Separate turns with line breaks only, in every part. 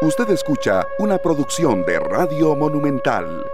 Usted escucha una producción de Radio Monumental.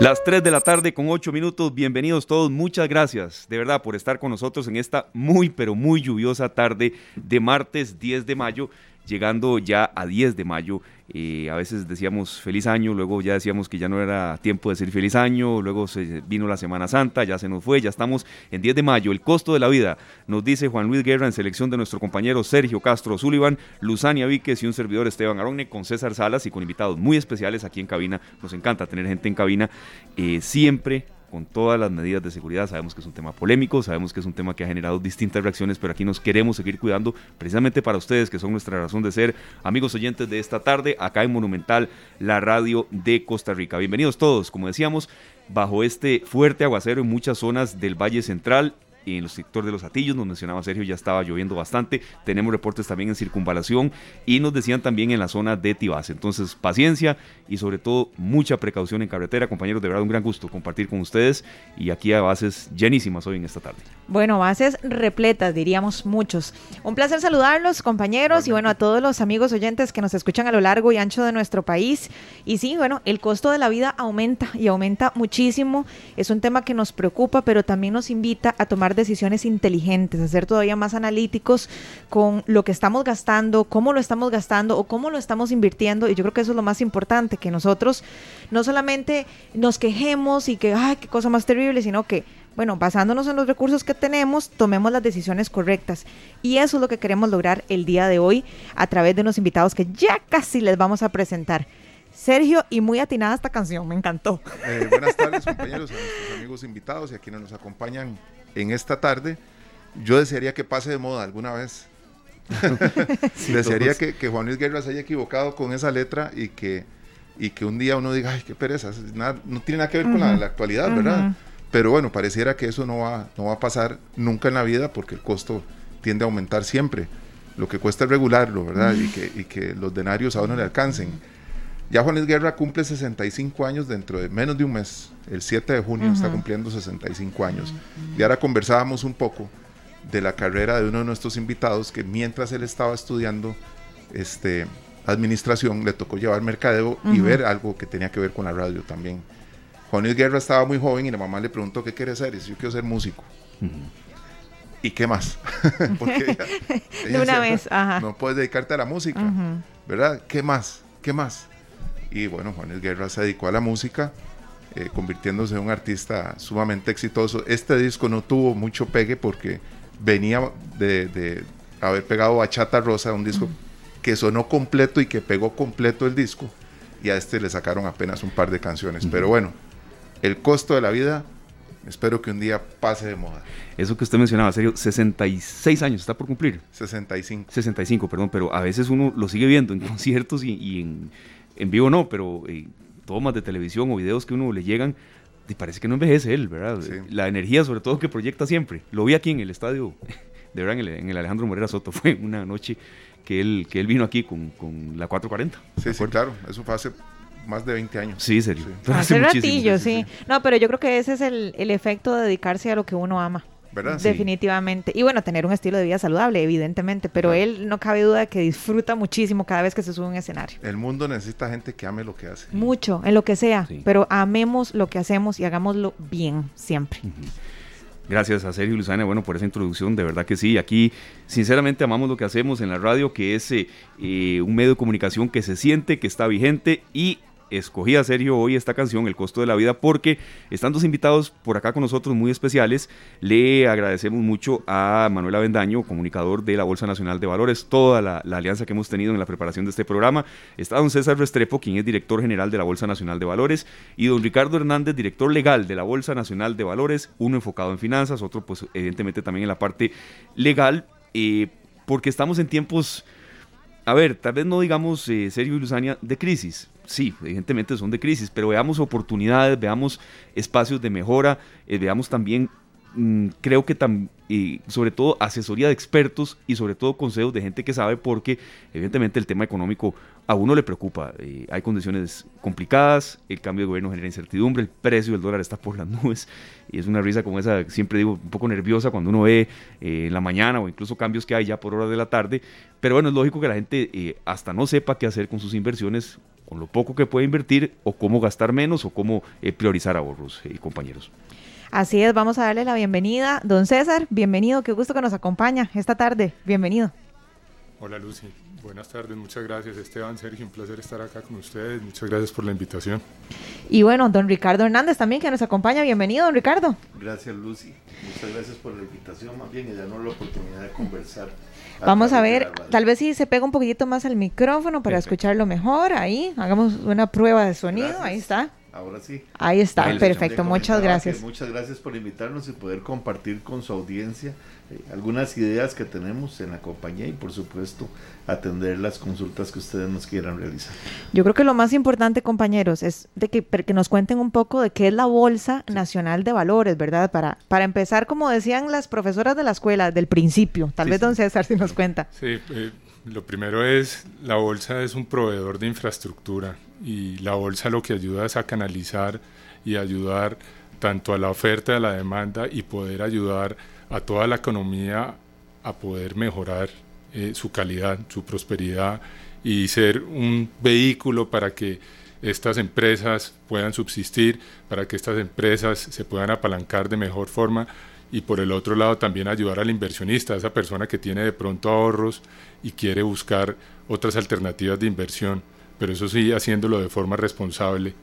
Las 3 de la tarde con 8 minutos, bienvenidos todos, muchas gracias de verdad por estar con nosotros en esta muy pero muy lluviosa tarde de martes 10 de mayo llegando ya a 10 de mayo. Eh, a veces decíamos feliz año, luego ya decíamos que ya no era tiempo de decir feliz año, luego se vino la Semana Santa, ya se nos fue, ya estamos en 10 de mayo. El costo de la vida, nos dice Juan Luis Guerra en selección de nuestro compañero Sergio Castro Sullivan, Luzania Víquez y un servidor Esteban Aronne con César Salas y con invitados muy especiales aquí en cabina. Nos encanta tener gente en cabina, eh, siempre con todas las medidas de seguridad. Sabemos que es un tema polémico, sabemos que es un tema que ha generado distintas reacciones, pero aquí nos queremos seguir cuidando precisamente para ustedes, que son nuestra razón de ser, amigos oyentes de esta tarde, acá en Monumental, la radio de Costa Rica. Bienvenidos todos, como decíamos, bajo este fuerte aguacero en muchas zonas del Valle Central y en el sector de los Atillos, nos mencionaba Sergio, ya estaba lloviendo bastante. Tenemos reportes también en circunvalación y nos decían también en la zona de Tibás. Entonces, paciencia y sobre todo mucha precaución en carretera. Compañeros, de verdad un gran gusto compartir con ustedes y aquí a bases llenísimas hoy en esta tarde.
Bueno, bases repletas, diríamos muchos. Un placer saludarlos, compañeros, y bueno, a todos los amigos oyentes que nos escuchan a lo largo y ancho de nuestro país. Y sí, bueno, el costo de la vida aumenta y aumenta muchísimo. Es un tema que nos preocupa, pero también nos invita a tomar decisiones inteligentes, a ser todavía más analíticos con lo que estamos gastando, cómo lo estamos gastando o cómo lo estamos invirtiendo. Y yo creo que eso es lo más importante, que nosotros no solamente nos quejemos y que, ay, qué cosa más terrible, sino que bueno, basándonos en los recursos que tenemos, tomemos las decisiones correctas. Y eso es lo que queremos lograr el día de hoy a través de unos invitados que ya casi les vamos a presentar. Sergio, y muy atinada esta canción, me encantó.
Eh, buenas tardes, compañeros, a nuestros amigos invitados y a quienes nos acompañan en esta tarde. Yo desearía que pase de moda alguna vez. desearía que, Juan Luis Guerra se haya equivocado con esa letra y que, y que un día uno diga, ay, qué pereza, no tiene nada que ver con la, actualidad, ¿verdad? Pero bueno, pareciera que eso no va, no va a pasar nunca en la vida porque el costo tiende a aumentar siempre. Lo que cuesta es regularlo, ¿verdad? Y que, y que los denarios a uno le alcancen. Ya Juan Luis Guerra cumple 65 años dentro de menos de un mes. El 7 de junio está cumpliendo 65 años. Y ahora conversábamos un poco de la carrera de uno de nuestros invitados que mientras él estaba estudiando este, administración le tocó llevar mercadeo y ver algo que tenía que ver con la radio también. Juan Luis Guerra estaba muy joven y la mamá le preguntó qué quiere hacer y dice yo quiero ser músico. ¿Y qué más?
Porque de una vez, ajá.
no puedes dedicarte a la música, ¿verdad? ¿Qué más? ¿Qué más? Y bueno, Juanes Guerra se dedicó a la música, eh, convirtiéndose en un artista sumamente exitoso. Este disco no tuvo mucho pegue porque venía de, haber pegado Bachata Rosa, un disco que sonó completo y que pegó completo el disco. Y a este le sacaron apenas un par de canciones. Pero bueno, el costo de la vida Espero que un día pase de moda.
Eso que usted mencionaba, serio, 66 años está por cumplir.
65.
65, perdón, pero a veces uno lo sigue viendo en conciertos y en, en vivo no, pero eh, tomas de televisión o videos que uno le llegan, y parece que no envejece él, ¿verdad? La energía sobre todo que proyecta siempre. Lo vi aquí en el estadio, de verdad, en el, Alejandro Morera Soto, fue una noche que él, que él vino aquí con, la 440.
Sí, sí, claro, eso fue hace más de 20 años.
Sí, serio.
Hace, ratillo, sí. No, pero yo creo que ese es el, el efecto de dedicarse a lo que uno ama. Definitivamente. Y bueno, tener un estilo de vida saludable, evidentemente, pero él no cabe duda de que disfruta muchísimo cada vez que se sube a un escenario.
El mundo necesita gente que ame lo que hace.
Mucho, en lo que sea, pero amemos lo que hacemos y hagámoslo bien siempre.
Gracias a Sergio y Luzana, bueno, por esa introducción, de verdad que sí. Aquí, sinceramente, amamos lo que hacemos en la radio, que es eh, eh, un medio de comunicación que se siente, que está vigente y escogí a Sergio hoy esta canción, El costo de la vida, porque están dos invitados por acá con nosotros muy especiales. Le agradecemos mucho a Manuel Avendaño, comunicador de la Bolsa Nacional de Valores, toda la, alianza que hemos tenido en la preparación de este programa. Está don César Restrepo, quien es director general de la Bolsa Nacional de Valores, y don Ricardo Hernández, director legal de la Bolsa Nacional de Valores, uno enfocado en finanzas, otro pues evidentemente también en la parte legal, eh, porque estamos en tiempos a ver, tal vez no digamos, eh, Sergio y Luzania, de crisis. Sí, evidentemente son de crisis, pero veamos oportunidades, veamos espacios de mejora, eh, veamos también mm, creo que también, sobre todo asesoría de expertos y sobre todo consejos de gente que sabe porque evidentemente el tema económico a uno le preocupa. Eh, hay condiciones complicadas, el cambio de gobierno genera incertidumbre, el precio del dólar está por las nubes y es una risa como esa, siempre digo, un poco nerviosa cuando uno ve eh, en la mañana o incluso cambios que hay ya por horas de la tarde. Pero bueno, es lógico que la gente eh, hasta no sepa qué hacer con sus inversiones, con lo poco que puede invertir o cómo gastar menos o cómo priorizar ahorros y compañeros.
Así es, vamos a darle la bienvenida. Don César, bienvenido, qué gusto que nos acompaña esta tarde. Bienvenido.
Hola Lucy. Buenas tardes, muchas gracias Esteban, Sergio, un placer estar acá con ustedes, muchas gracias por la invitación.
Y bueno, don Ricardo Hernández también que nos acompaña, bienvenido don Ricardo.
Gracias Lucy, muchas gracias por la invitación, más bien ya no la oportunidad de conversar.
Vamos a ver, tal vez si se pega un poquitito más al micrófono para escucharlo mejor, ahí, hagamos una prueba de sonido, ahí está.
Ahora sí.
Ahí está, perfecto, muchas gracias.
Muchas gracias por invitarnos y poder compartir con su audiencia eh, algunas ideas que tenemos en la compañía y por supuesto atender las consultas que ustedes nos quieran realizar.
Yo creo que lo más importante, compañeros, es de que, que nos cuenten un poco de qué es la Bolsa Nacional de Valores, ¿verdad? Para, para empezar, como decían las profesoras de la escuela, del principio. Tal vez don César si nos cuenta.
Sí, eh, lo primero es, la Bolsa es un proveedor de infraestructura y la Bolsa lo que ayuda es a canalizar y ayudar tanto a la oferta y a la demanda y poder ayudar a toda la economía a poder mejorar eh, su calidad, su prosperidad y ser un vehículo para que estas empresas puedan subsistir, para que estas empresas se puedan apalancar de mejor forma y por el otro lado también ayudar al inversionista, a esa persona que tiene de pronto ahorros y quiere buscar otras alternativas de inversión, pero eso sí haciéndolo de forma responsable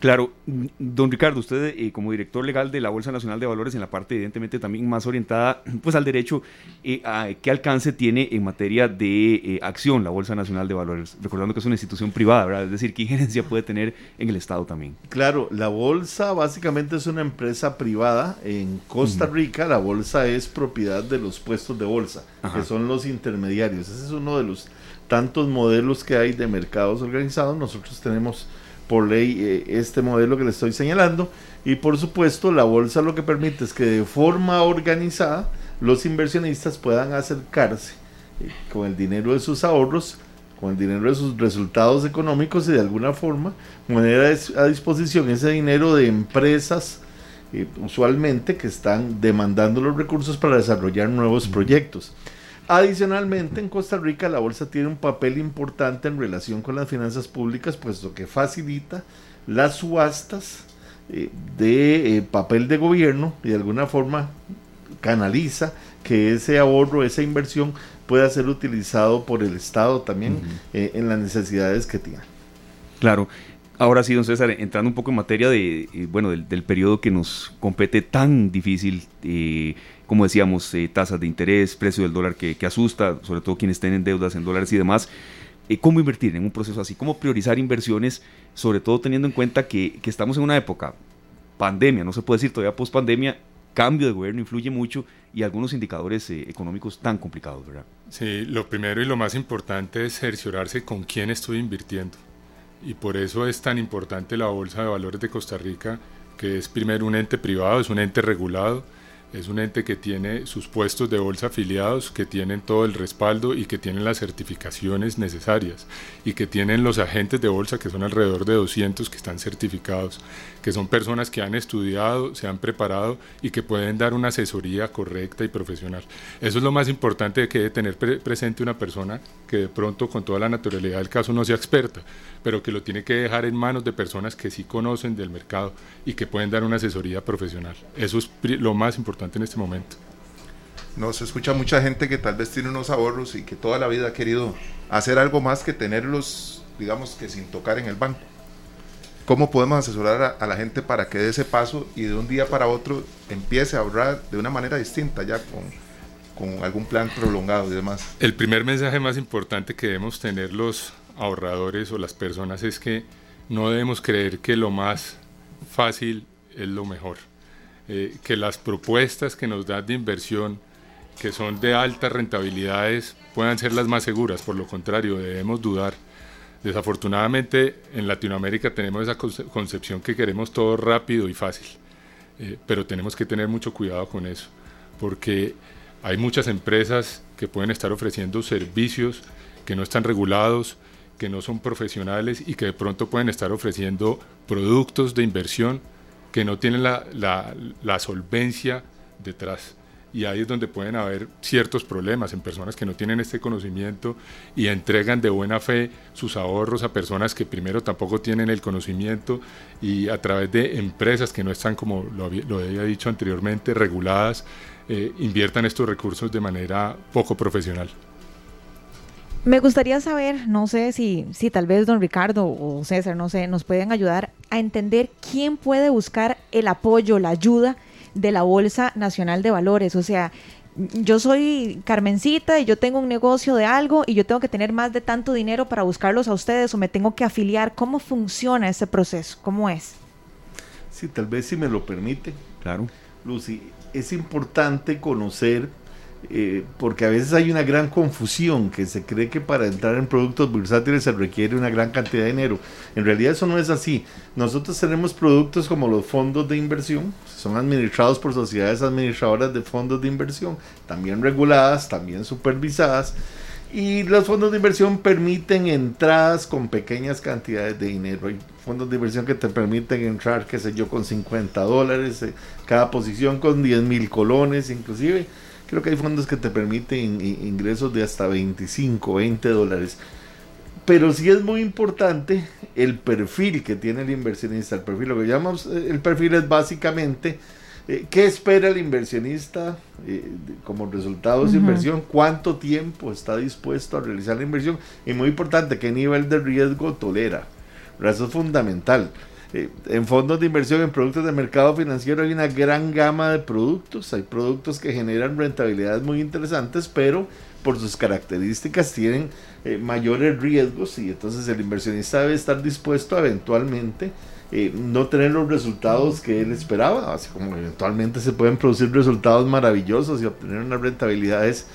Claro, don Ricardo, usted eh, como director legal de la Bolsa Nacional de Valores en la parte evidentemente también más orientada pues al derecho, eh, ¿qué alcance tiene en materia de eh, acción la Bolsa Nacional de Valores? Recordando que es una institución privada, ¿verdad? Es decir, ¿qué injerencia puede tener en el Estado también?
Claro, la Bolsa básicamente es una empresa privada. En Costa Rica la Bolsa es propiedad de los puestos de bolsa, que son los intermediarios. Ese es uno de los tantos modelos que hay de mercados organizados. Nosotros tenemos por ley eh, este modelo que le estoy señalando. Y por supuesto, la bolsa lo que permite es que de forma organizada los inversionistas puedan acercarse eh, con el dinero de sus ahorros, con el dinero de sus resultados económicos y de alguna forma poner a disposición ese dinero de empresas eh, usualmente que están demandando los recursos para desarrollar nuevos proyectos. Adicionalmente, en Costa Rica la bolsa tiene un papel importante en relación con las finanzas públicas, puesto que facilita las subastas eh, de eh, papel de gobierno y de alguna forma canaliza que ese ahorro, esa inversión pueda ser utilizado por el Estado también eh, en las necesidades que tiene.
Claro. Ahora sí, don César, entrando un poco en materia de, bueno, del, periodo que nos compete tan difícil, como decíamos, eh, tasas de interés, precio del dólar que, asusta, sobre todo quienes tienen deudas en dólares y demás. Eh, ¿Cómo invertir en un proceso así? ¿Cómo priorizar inversiones, sobre todo teniendo en cuenta que, estamos en una época pandemia, no se puede decir todavía post pandemia, cambio de gobierno influye mucho y algunos indicadores eh, económicos tan complicados, ¿verdad?
Sí, lo primero y lo más importante es cerciorarse con quién estoy invirtiendo. Y por eso es tan importante la Bolsa de Valores de Costa Rica, que es primero un ente privado, es un ente regulado, es un ente que tiene sus puestos de bolsa afiliados, que tienen todo el respaldo y que tienen las certificaciones necesarias y que tienen los agentes de bolsa, que son alrededor de 200 que están certificados, que son personas que han estudiado, se han preparado y que pueden dar una asesoría correcta y profesional. Eso es lo más importante que debe tener presente una persona que de pronto con toda la naturalidad del caso no sea experta, pero que lo tiene que dejar en manos de personas que sí conocen del mercado y que pueden dar una asesoría profesional. Eso es lo más importante en este momento.
Nos escucha mucha gente que tal vez tiene unos ahorros y que toda la vida ha querido hacer algo más que tenerlos, digamos que sin tocar en el banco. ¿Cómo podemos asesorar a, la gente para que dé ese paso y de un día para otro empiece a ahorrar de una manera distinta ya con, con algún plan prolongado y demás?
El primer mensaje más importante que debemos tener los ahorradores o las personas es que no debemos creer que lo más fácil es lo mejor. Eh, que las propuestas que nos dan de inversión, que son de altas rentabilidades, puedan ser las más seguras. Por lo contrario, debemos dudar. Desafortunadamente en Latinoamérica tenemos esa concepción que queremos todo rápido y fácil. eh, pero tenemos que tener mucho cuidado con eso, porque hay muchas empresas que pueden estar ofreciendo servicios que no están regulados, que no son profesionales y que de pronto pueden estar ofreciendo productos de inversión que no tienen la, la solvencia detrás y ahí es donde pueden haber ciertos problemas en personas que no tienen este conocimiento y entregan de buena fe sus ahorros a personas que primero tampoco tienen el conocimiento y a través de empresas que no están, como lo había, dicho anteriormente, reguladas, eh, inviertan estos recursos de manera poco profesional.
Me gustaría saber, no sé si, si tal vez don Ricardo o César, no sé, nos pueden ayudar a entender quién puede buscar el apoyo, la ayuda de la Bolsa Nacional de Valores. O sea, yo soy Carmencita y yo tengo un negocio de algo y yo tengo que tener más de tanto dinero para buscarlos a ustedes o me tengo que afiliar. ¿Cómo funciona ese proceso? ¿Cómo es?
Sí, tal vez si me lo permite.
Claro.
Lucy, es importante conocer eh, porque a veces hay una gran confusión, que se cree que para entrar en productos bursátiles se requiere una gran cantidad de dinero. En realidad eso no es así. Nosotros tenemos productos como los fondos de inversión, son administrados por sociedades administradoras de fondos de inversión, también reguladas, también supervisadas. Y los fondos de inversión permiten entradas con pequeñas cantidades de dinero. Hay fondos de inversión que te permiten entrar, qué sé yo, con 50 dólares, eh, cada posición con 10 mil colones inclusive Creo que hay fondos que te permiten ingresos de hasta 25, 20 dólares. Pero sí es muy importante el perfil que tiene el inversionista. El perfil, lo que llamamos eh, el perfil es básicamente eh, qué espera el inversionista eh, como resultado de su inversión, cuánto tiempo está dispuesto a realizar la inversión y muy importante qué nivel de riesgo tolera. Eso es fundamental. Eh, en fondos de inversión, en productos de mercado financiero hay una gran gama de productos. Hay productos que generan rentabilidades muy interesantes, pero por sus características tienen eh, mayores riesgos y entonces el inversionista debe estar dispuesto a eventualmente eh, no tener los resultados que él esperaba, así como eventualmente se pueden producir resultados maravillosos y obtener unas rentabilidades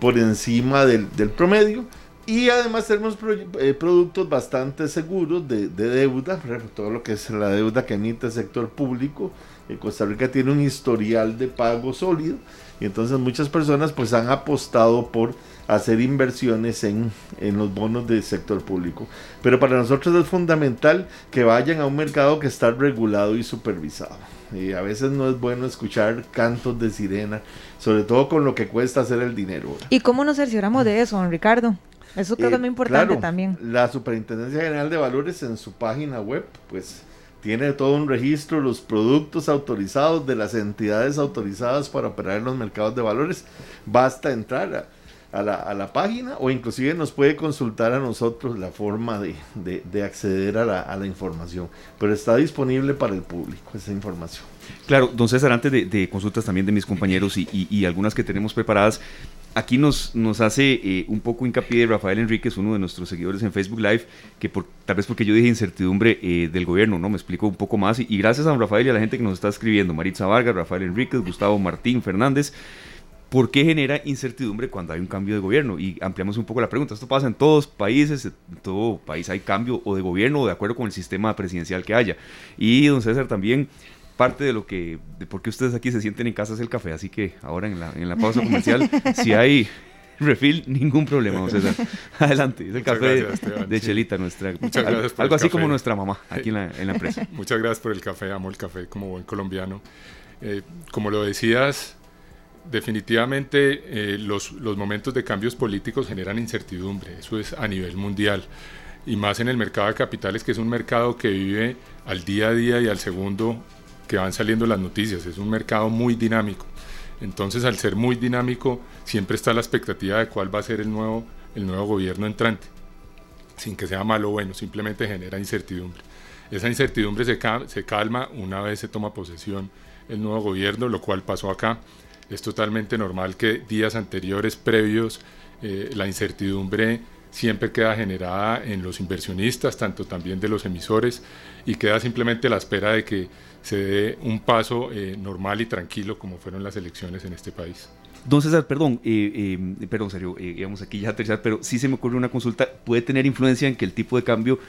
por encima del, del promedio y además tenemos eh, productos bastante seguros de, deuda, todo lo que es la deuda que emite el sector público. En Costa Rica tiene un historial de pago sólido y entonces muchas personas pues han apostado por hacer inversiones en, en los bonos del sector público. Pero para nosotros es fundamental que vayan a un mercado que está regulado y supervisado. Y a veces no es bueno escuchar cantos de sirena, sobre todo con lo que cuesta hacer el dinero.
¿Y cómo nos cercioramos de eso, don Ricardo? Eso creo que es muy eh, importante también.
La Superintendencia General de Valores en su página web, pues tiene todo un registro de los productos autorizados, de las entidades autorizadas para operar en los mercados de valores. Basta entrar a, la, a la, página o inclusive nos puede consultar a nosotros la forma de, de, acceder a la, a la, información. Pero está disponible para el público esa información.
Claro, don César, antes de, consultas también de mis compañeros y, y algunas que tenemos preparadas, aquí nos, nos hace eh, un poco hincapié Rafael Enríquez, uno de nuestros seguidores en Facebook Live, que por, tal vez porque yo dije incertidumbre eh, del gobierno, ¿no? Me explico un poco más. Y, gracias a Rafael y a la gente que nos está escribiendo, Maritza Vargas, Rafael Enríquez, Gustavo Martín Fernández. ¿Por qué genera incertidumbre cuando hay un cambio de gobierno? Y ampliamos un poco la pregunta. Esto pasa en todos países, en todo país hay cambio o de gobierno o de acuerdo con el sistema presidencial que haya. Y don César también parte de lo que, de por qué ustedes aquí se sienten en casa es el café, así que ahora en la, en la pausa comercial, si hay refill, ningún problema, César. Adelante, es el café de, Chelita, nuestra, Muchas gracias algo así como nuestra mamá aquí en la, en la, empresa.
Muchas gracias por el café, amo el café como buen colombiano. Eh, como lo decías, definitivamente eh, los, los momentos de cambios políticos generan incertidumbre, eso es a nivel mundial y más en el mercado de capitales, que es un mercado que vive al día a día y al segundo que van saliendo las noticias. Es un mercado muy dinámico. Entonces, al ser muy dinámico, siempre está la expectativa de cuál va a ser el nuevo, el nuevo gobierno entrante. Sin que sea malo o bueno, simplemente genera incertidumbre. Esa incertidumbre se, se calma una vez se toma posesión el nuevo gobierno, lo cual pasó acá. Es totalmente normal que días anteriores, previos, eh, la incertidumbre siempre queda generada en los inversionistas, tanto también de los emisores, y queda simplemente a la espera de que se dé un paso eh, normal y tranquilo como fueron las elecciones en este país.
Don César, perdón, eh, eh, perdón, serio, íbamos aquí ya a aterrizar, pero sí se me ocurre una consulta, ¿puede tener influencia en que el tipo de cambio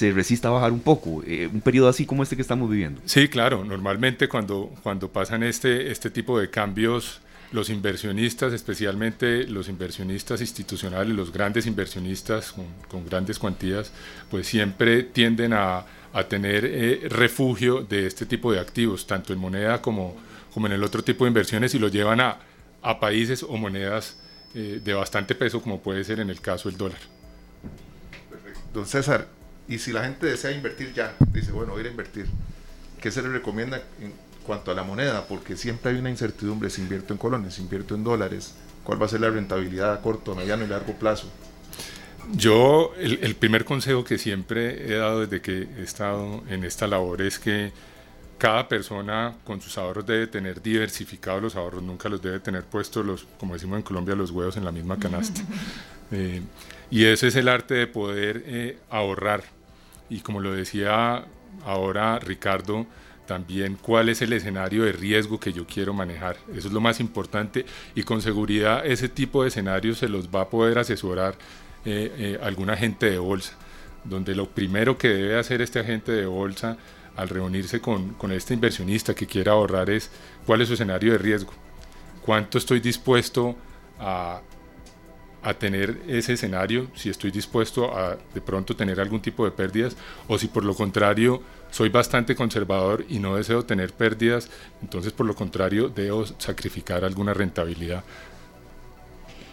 se resista a bajar un poco, eh, un periodo así como este que estamos viviendo.
Sí, claro, normalmente cuando, cuando pasan este, este tipo de cambios, los inversionistas, especialmente los inversionistas institucionales, los grandes inversionistas con, grandes cuantías, pues siempre tienden a, a tener eh, refugio de este tipo de activos, tanto en moneda como, como en el otro tipo de inversiones, y lo llevan a, a países o monedas eh, de bastante peso, como puede ser en el caso del dólar.
Perfecto. Don César, y si la gente desea invertir ya, dice, bueno, ir a invertir, ¿qué se le recomienda en cuanto a la moneda? Porque siempre hay una incertidumbre, si invierto en colones, si invierto en dólares, ¿cuál va a ser la rentabilidad a corto, mediano y largo plazo?
Yo, el, el primer consejo que siempre he dado desde que he estado en esta labor es que cada persona con sus ahorros debe tener diversificados los ahorros, nunca los debe tener puestos, los, como decimos en Colombia, los huevos en la misma canasta. Eh, y ese es el arte de poder eh, ahorrar. Y como lo decía ahora Ricardo, también cuál es el escenario de riesgo que yo quiero manejar. Eso es lo más importante y con seguridad ese tipo de escenarios se los va a poder asesorar eh, algún agente de bolsa, donde lo primero que debe hacer este agente de bolsa al reunirse con, con este inversionista que quiera ahorrar es cuál es su escenario de riesgo, cuánto estoy dispuesto a, a tener ese escenario, si estoy dispuesto a de pronto tener algún tipo de pérdidas o si por lo contrario soy bastante conservador y no deseo tener pérdidas, entonces por lo contrario debo sacrificar alguna rentabilidad.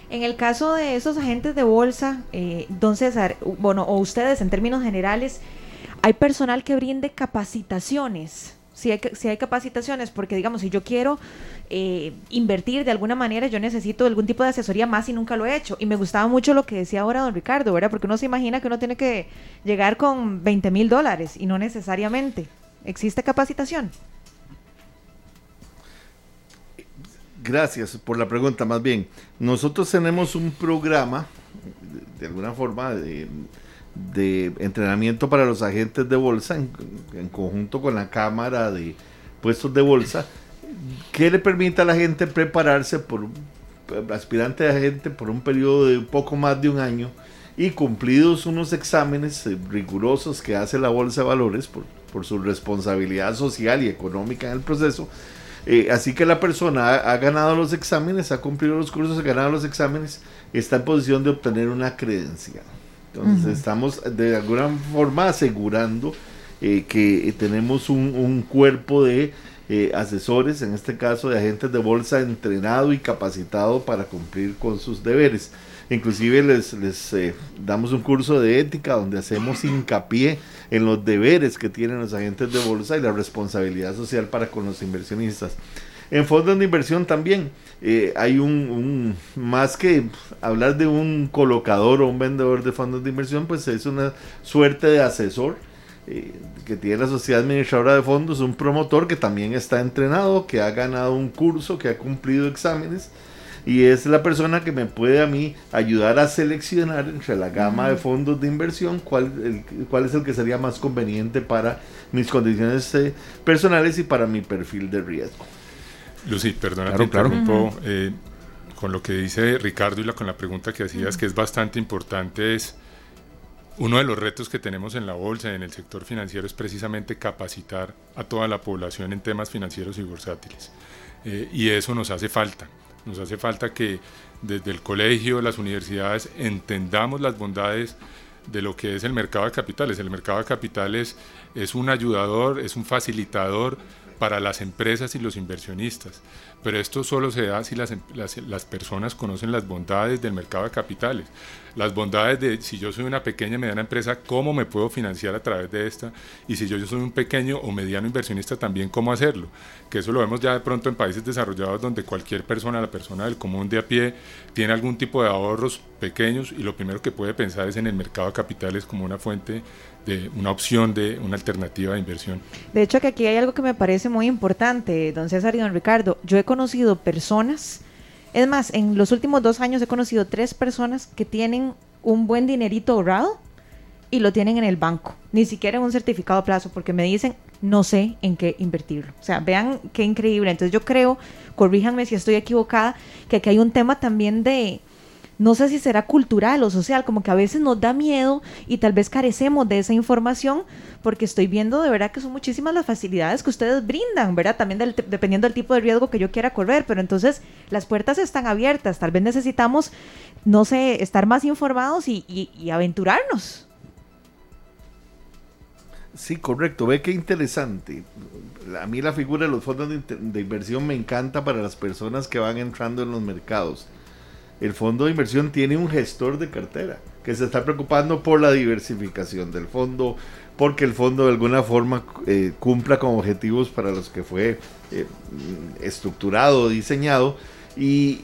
En el caso de esos agentes de bolsa, eh, don César, bueno, o ustedes en términos generales, hay personal que brinde capacitaciones. Si hay, si hay capacitaciones, porque digamos, si yo quiero eh, invertir de alguna manera, yo necesito algún tipo de asesoría más y nunca lo he hecho. Y me gustaba mucho lo que decía ahora don Ricardo, ¿verdad? Porque uno se imagina que uno tiene que llegar con 20 mil dólares y no necesariamente. ¿Existe capacitación?
Gracias por la pregunta, más bien. Nosotros tenemos un programa, de alguna forma, de entrenamiento para los agentes de bolsa en, conjunto con la Cámara de Puestos de Bolsa que le permite a la gente prepararse por aspirante de agente por un periodo de poco más de un año y cumplidos unos exámenes eh, rigurosos que hace la Bolsa de Valores por su responsabilidad social y económica en el proceso. Eh, así que la persona ha, ha, ganado los exámenes, ha cumplido los cursos, ha ganado los exámenes, está en posición de obtener una credencial. Entonces estamos de alguna forma asegurando eh, que tenemos un, cuerpo de eh, asesores, en este caso de agentes de bolsa entrenado y capacitado para cumplir con sus deberes. Inclusive les, les eh, damos un curso de ética donde hacemos hincapié en los deberes que tienen los agentes de bolsa y la responsabilidad social para con los inversionistas. En fondos de inversión también eh, hay un, más que hablar de un colocador o un vendedor de fondos de inversión, pues es una suerte de asesor eh, que tiene la sociedad administradora de fondos, un promotor que también está entrenado, que ha ganado un curso, que ha cumplido exámenes y es la persona que me puede a mí ayudar a seleccionar entre la gama de fondos de inversión cuál, cuál es el que sería más conveniente para mis condiciones eh, personales y para mi perfil de riesgo.
Lucy, perdona, claro, eh, con lo que dice Ricardo y la, con la pregunta que hacías, que es bastante importante, es uno de los retos que tenemos en la bolsa y en el sector financiero es precisamente capacitar a toda la población en temas financieros y bursátiles. Eh, y eso nos hace falta. Nos hace falta que desde el colegio, las universidades, entendamos las bondades de lo que es el mercado de capitales. El mercado de capitales es un ayudador, es un facilitador para las empresas y los inversionistas. Pero esto solo se da si las, em, las, las, personas conocen las bondades del mercado de capitales, las bondades de si yo soy una pequeña y mediana empresa, cómo me puedo financiar a través de esta, y si yo, yo soy un pequeño o mediano inversionista también, cómo hacerlo. Que eso lo vemos ya de pronto en países desarrollados donde cualquier persona, la persona del común de a pie, tiene algún tipo de ahorros pequeños y lo primero que puede pensar es en el mercado de capitales como una fuente de una opción de una alternativa de inversión.
De hecho, que aquí hay algo que me parece muy importante, don César y don Ricardo. Yo he conocido personas, es más, en los últimos dos años he conocido tres personas que tienen un buen dinerito ahorrado y lo tienen en el banco, ni siquiera en un certificado a plazo, porque me dicen, no sé en qué invertirlo. O sea, vean qué increíble. Entonces yo creo, corríjanme si estoy equivocada, que aquí hay un tema también de no sé si será cultural o social, como que a veces nos da miedo y tal vez carecemos de esa información porque estoy viendo de verdad que son muchísimas las facilidades que ustedes brindan, ¿verdad? También dependiendo del tipo de riesgo que yo quiera correr, pero entonces las puertas están abiertas, tal vez necesitamos, no sé, estar más informados y, y aventurarnos.
Sí, correcto. Ve qué interesante. A mí la figura de los fondos de, inversión me encanta para las personas que van entrando en los mercados. El fondo de inversión tiene un gestor de cartera que se está preocupando por la diversificación del fondo, porque el fondo de alguna forma eh, cumpla con objetivos para los que fue eh, estructurado, diseñado, y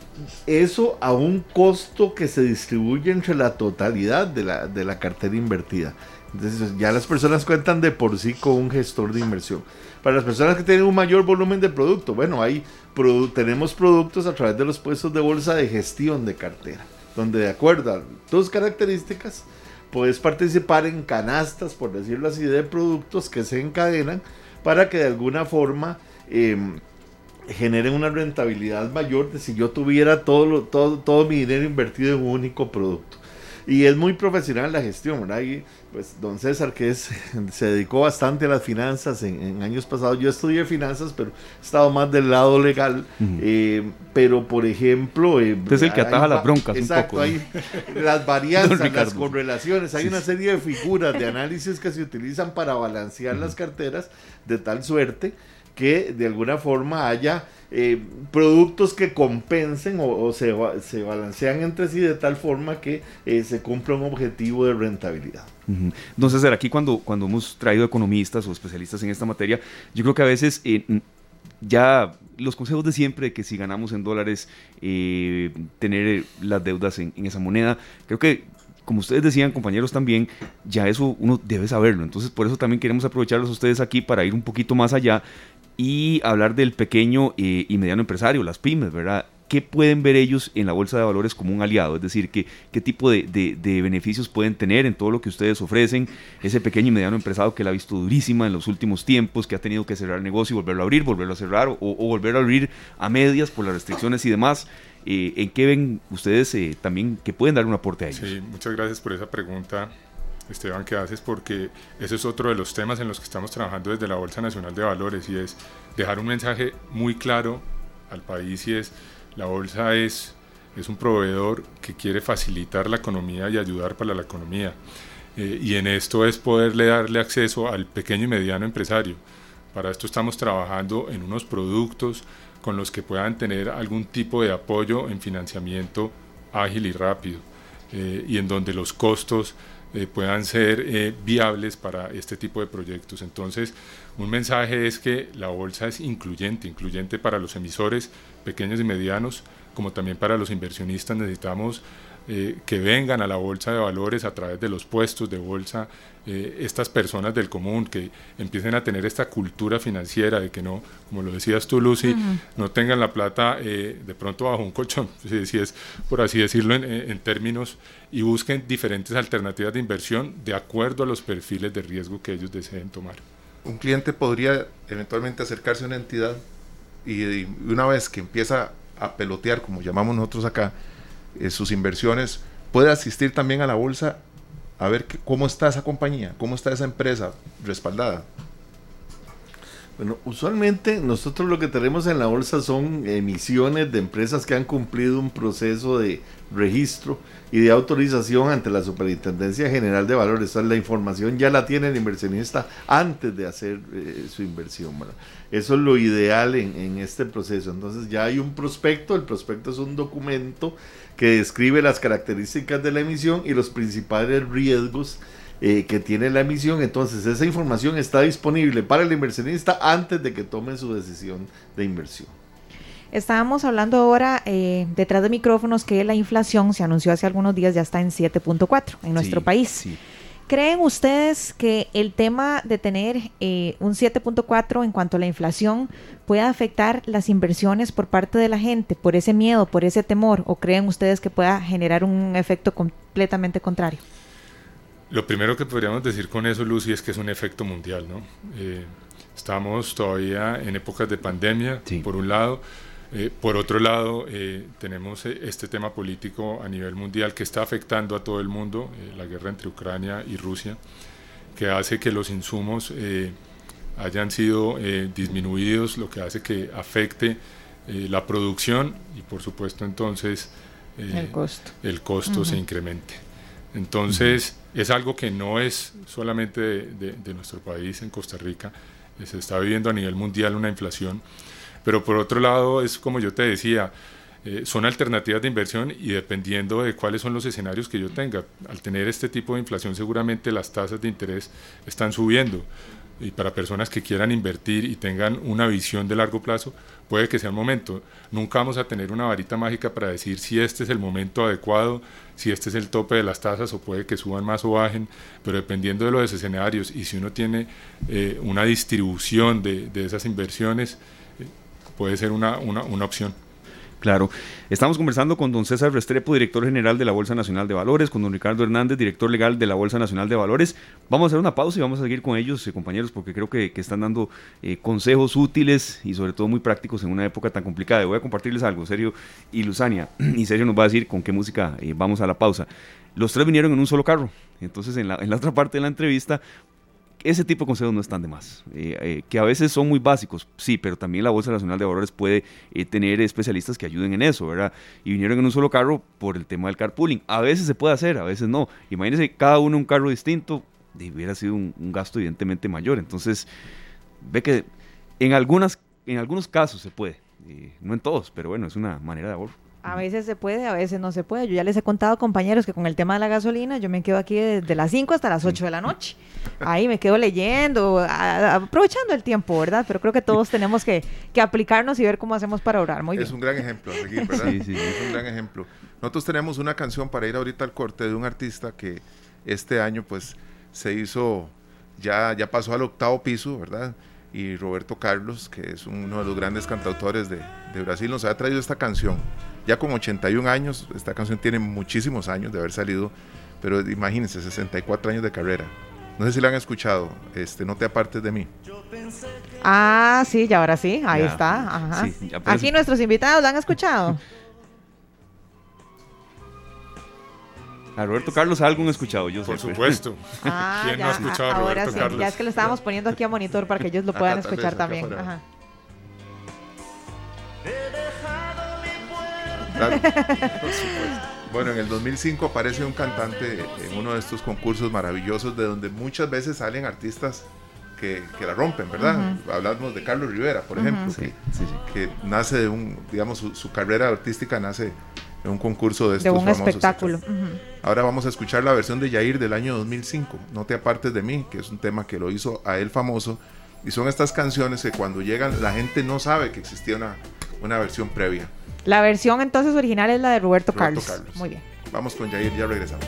eso a un costo que se distribuye entre la totalidad de la, de la cartera invertida. Entonces ya las personas cuentan de por sí con un gestor de inversión. Para las personas que tienen un mayor volumen de producto, bueno, ahí tenemos productos a través de los puestos de bolsa de gestión de cartera, donde de acuerdo a tus características, puedes participar en canastas, por decirlo así, de productos que se encadenan para que de alguna forma em, generen una rentabilidad mayor de si yo tuviera todo, todo, todo mi dinero invertido en un único producto. Y es muy profesional la gestión, ¿verdad? Y pues don César, que es, se dedicó bastante a las finanzas en, años pasados. Yo estudié finanzas, pero he estado más del lado legal. Eh, pero, por ejemplo...
Eh, es el que ataja las broncas
exacto,
un
poco. Hay las varianzas, las correlaciones. Hay una serie de figuras de análisis que se utilizan para balancear las carteras de tal suerte que de alguna forma haya eh, productos que compensen o, se, se, balancean entre sí de tal forma que eh, se cumpla un objetivo de rentabilidad.
Entonces, aquí cuando, cuando hemos traído economistas o especialistas en esta materia, yo creo que a veces eh, ya los consejos de siempre, que si ganamos en dólares, tener las deudas en, esa moneda, creo que como ustedes decían, compañeros, también, ya eso uno debe saberlo. Entonces, por eso también queremos aprovecharlos ustedes aquí para ir un poquito más allá y hablar del pequeño eh, y mediano empresario, las pymes, ¿verdad? ¿Qué pueden ver ellos en la bolsa de valores como un aliado? Es decir, ¿qué, qué tipo de, de, beneficios pueden tener en todo lo que ustedes ofrecen? Ese pequeño y mediano empresario que la ha visto durísima en los últimos tiempos, que ha tenido que cerrar el negocio y volverlo a abrir, volverlo a cerrar o, o volverlo a abrir a medias por las restricciones y demás. Eh, ¿En qué ven ustedes eh, también que pueden dar un aporte a ellos?
Sí, muchas gracias por esa pregunta. Esteban, que haces porque ese es otro de los temas en los que estamos trabajando desde la Bolsa Nacional de Valores y es dejar un mensaje muy claro al país y es la bolsa es, es un proveedor que quiere facilitar la economía y ayudar para la economía. Eh, y en esto es poderle darle acceso al pequeño y mediano empresario. Para esto estamos trabajando en unos productos con los que puedan tener algún tipo de apoyo en financiamiento ágil y rápido eh, y en donde los costos eh, puedan ser eh, viables para este tipo de proyectos. Entonces, un mensaje es que la bolsa es incluyente, incluyente para los emisores pequeños y medianos, como también para los inversionistas necesitamos eh, que vengan a la bolsa de valores a través de los puestos de bolsa, eh, estas personas del común que empiecen a tener esta cultura financiera de que no, como lo decías tú Lucy, no tengan la plata eh, de pronto bajo un colchón, si, es por así decirlo en, términos, y busquen diferentes alternativas de inversión de acuerdo a los perfiles de riesgo que ellos deseen tomar.
Un cliente podría eventualmente acercarse a una entidad y una vez que empieza a pelotear, como llamamos nosotros acá, eh, sus inversiones, puede asistir también a la bolsa a ver cómo está esa compañía, cómo está esa empresa respaldada.
Bueno, usualmente nosotros lo que tenemos en la bolsa son emisiones de empresas que han cumplido un proceso de registro y de autorización ante la Superintendencia General de Valores. la información ya la tiene el inversionista antes de hacer eh, su inversión. Eso es lo ideal en, en este proceso. Entonces ya hay un prospecto, el prospecto es un documento que describe las características de la emisión y los principales riesgos eh, que tiene la emisión. Entonces esa información está disponible para el inversionista antes de que tome su decisión de inversión.
Estábamos hablando ahora eh, detrás de micrófonos que la inflación se anunció hace algunos días ya está en 7.4 en nuestro país. ¿Creen ustedes que el tema de tener eh, un 7.4 en cuanto a la inflación pueda afectar las inversiones por parte de la gente por ese miedo, por ese temor? ¿O creen ustedes que pueda generar un efecto completamente contrario?
Lo primero que podríamos decir con eso, Lucy, es que es un efecto mundial, ¿no? Eh, estamos todavía en épocas de pandemia, por un lado, Eh, por otro lado, eh, tenemos eh, este tema político a nivel mundial que está afectando a todo el mundo, la guerra entre Ucrania y Rusia, que hace que los insumos hayan sido disminuidos, lo que hace que afecte la producción y por supuesto entonces
el costo,
el costo se incremente. Entonces, es algo que no es solamente de, nuestro país, en Costa Rica, se está viviendo a nivel mundial una inflación, pero por otro lado es como yo te decía, eh, son alternativas de inversión y dependiendo de cuáles son los escenarios que yo tenga, al tener este tipo de inflación seguramente las tasas de interés están subiendo y para personas que quieran invertir y tengan una visión de largo plazo, puede que sea el momento. Nunca vamos a tener una varita mágica para decir si este es el momento adecuado, si este es el tope de las tasas o puede que suban más o bajen, pero dependiendo de los escenarios y si uno tiene eh, una distribución de, esas inversiones, puede ser una, una opción.
Claro. Estamos conversando con don César Restrepo, director general de la Bolsa Nacional de Valores, con don Ricardo Hernández, director legal de la Bolsa Nacional de Valores. Vamos a hacer una pausa y vamos a seguir con ellos, eh, compañeros, porque creo que, están dando eh, consejos útiles y sobre todo muy prácticos en una época tan complicada. Voy a compartirles algo, Sergio y Luzania. Y Sergio nos va a decir con qué música eh, vamos a la pausa. Los tres vinieron en un solo carro. Entonces, en la, en la otra parte de la entrevista ese tipo de consejos no están de más, eh, eh, que a veces son muy básicos, sí, pero también la Bolsa Nacional de Valores puede eh, tener especialistas que ayuden en eso, ¿verdad? Y vinieron en un solo carro por el tema del carpooling. A veces se puede hacer, a veces no. Imagínense cada uno un carro distinto, hubiera sido un, gasto evidentemente mayor. Entonces, ve que en, algunas, en algunos casos se puede, no en todos, pero bueno, es una manera de ahorro.
A veces se puede, a veces no se puede. Yo ya les he contado, compañeros, que con el tema de la gasolina yo me quedo aquí desde las 5 hasta las 8 de la noche. Ahí me quedo leyendo, aprovechando el tiempo, ¿verdad? Pero creo que todos tenemos que, aplicarnos y ver cómo hacemos para orar. Muy
es un gran ejemplo, ¿verdad? Sí, sí. Es un gran ejemplo. Nosotros tenemos una canción para ir ahorita al corte de un artista que este año pues se hizo, ya, ya pasó al octavo piso, ¿verdad? Y Roberto Carlos, que es uno de los grandes cantautores de, de Brasil, nos ha traído esta canción ya con 81 años, esta canción tiene muchísimos años de haber salido, pero imagínense, 64 años de carrera. No sé si la han escuchado, este, No te apartes de mí.
Ah, sí, y ahora sí, ahí está. Aquí nuestros invitados la han escuchado.
A Roberto Carlos algo han escuchado, yo
Por supuesto.
Ah, ¿Quién no ha escuchado a Roberto sí, Carlos? Ya es que lo estábamos poniendo aquí a monitor para que ellos lo puedan escuchar también. Ajá.
Bueno, en el 2005 aparece un cantante en uno de estos concursos maravillosos de donde muchas veces salen artistas que, la rompen, ¿verdad? Hablamos de Carlos Rivera, por ejemplo, que, nace de un, digamos, su, carrera artística nace en un concurso de estos
De un espectáculo.
Ahora vamos a escuchar la versión de Yair del año 2005, No te apartes de mí, que es un tema que lo hizo a él famoso. Y son estas canciones que cuando llegan la gente no sabe que existía una, una versión previa.
La versión entonces original es la de Roberto, Carlos. Muy bien.
Vamos con Jair, ya regresamos.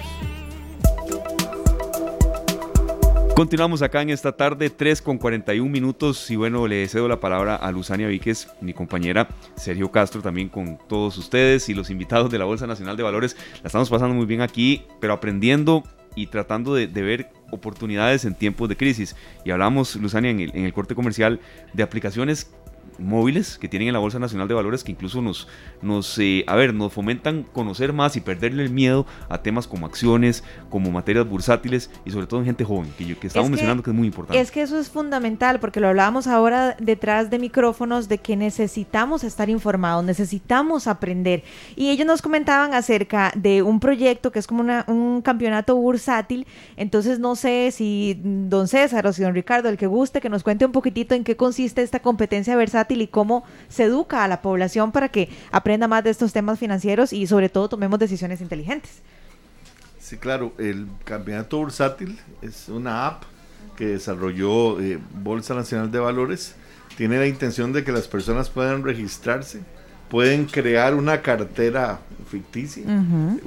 Continuamos acá en esta tarde, 3 con 41 minutos. Y bueno, le cedo la palabra a Luzania Víquez, mi compañera, Sergio Castro, también con todos ustedes y los invitados de la Bolsa Nacional de Valores. La estamos pasando muy bien aquí, pero aprendiendo y tratando de, ver oportunidades en tiempos de crisis. Y hablamos, Luzania, en el, en el corte comercial de aplicaciones móviles que tienen en la Bolsa Nacional de Valores que incluso nos, nos eh, a ver, nos fomentan conocer más y perderle el miedo a temas como acciones, como materias bursátiles y sobre todo en gente joven, que, yo, que estamos mencionando que es muy importante.
Es que eso es fundamental porque lo hablábamos ahora detrás de micrófonos de que necesitamos estar informados, necesitamos aprender. Y ellos nos comentaban acerca de un proyecto que es como un campeonato bursátil. Entonces no sé si don César o si don Ricardo, el que guste, que nos cuente un poquitito en qué consiste esta competencia versátil y cómo se educa a la población para que aprenda más de estos temas financieros y sobre todo tomemos decisiones inteligentes.
Sí, claro, el campeonato bursátil es una app que desarrolló eh, Bolsa Nacional de Valores. Tiene la intención de que las personas puedan registrarse, pueden crear una cartera ficticia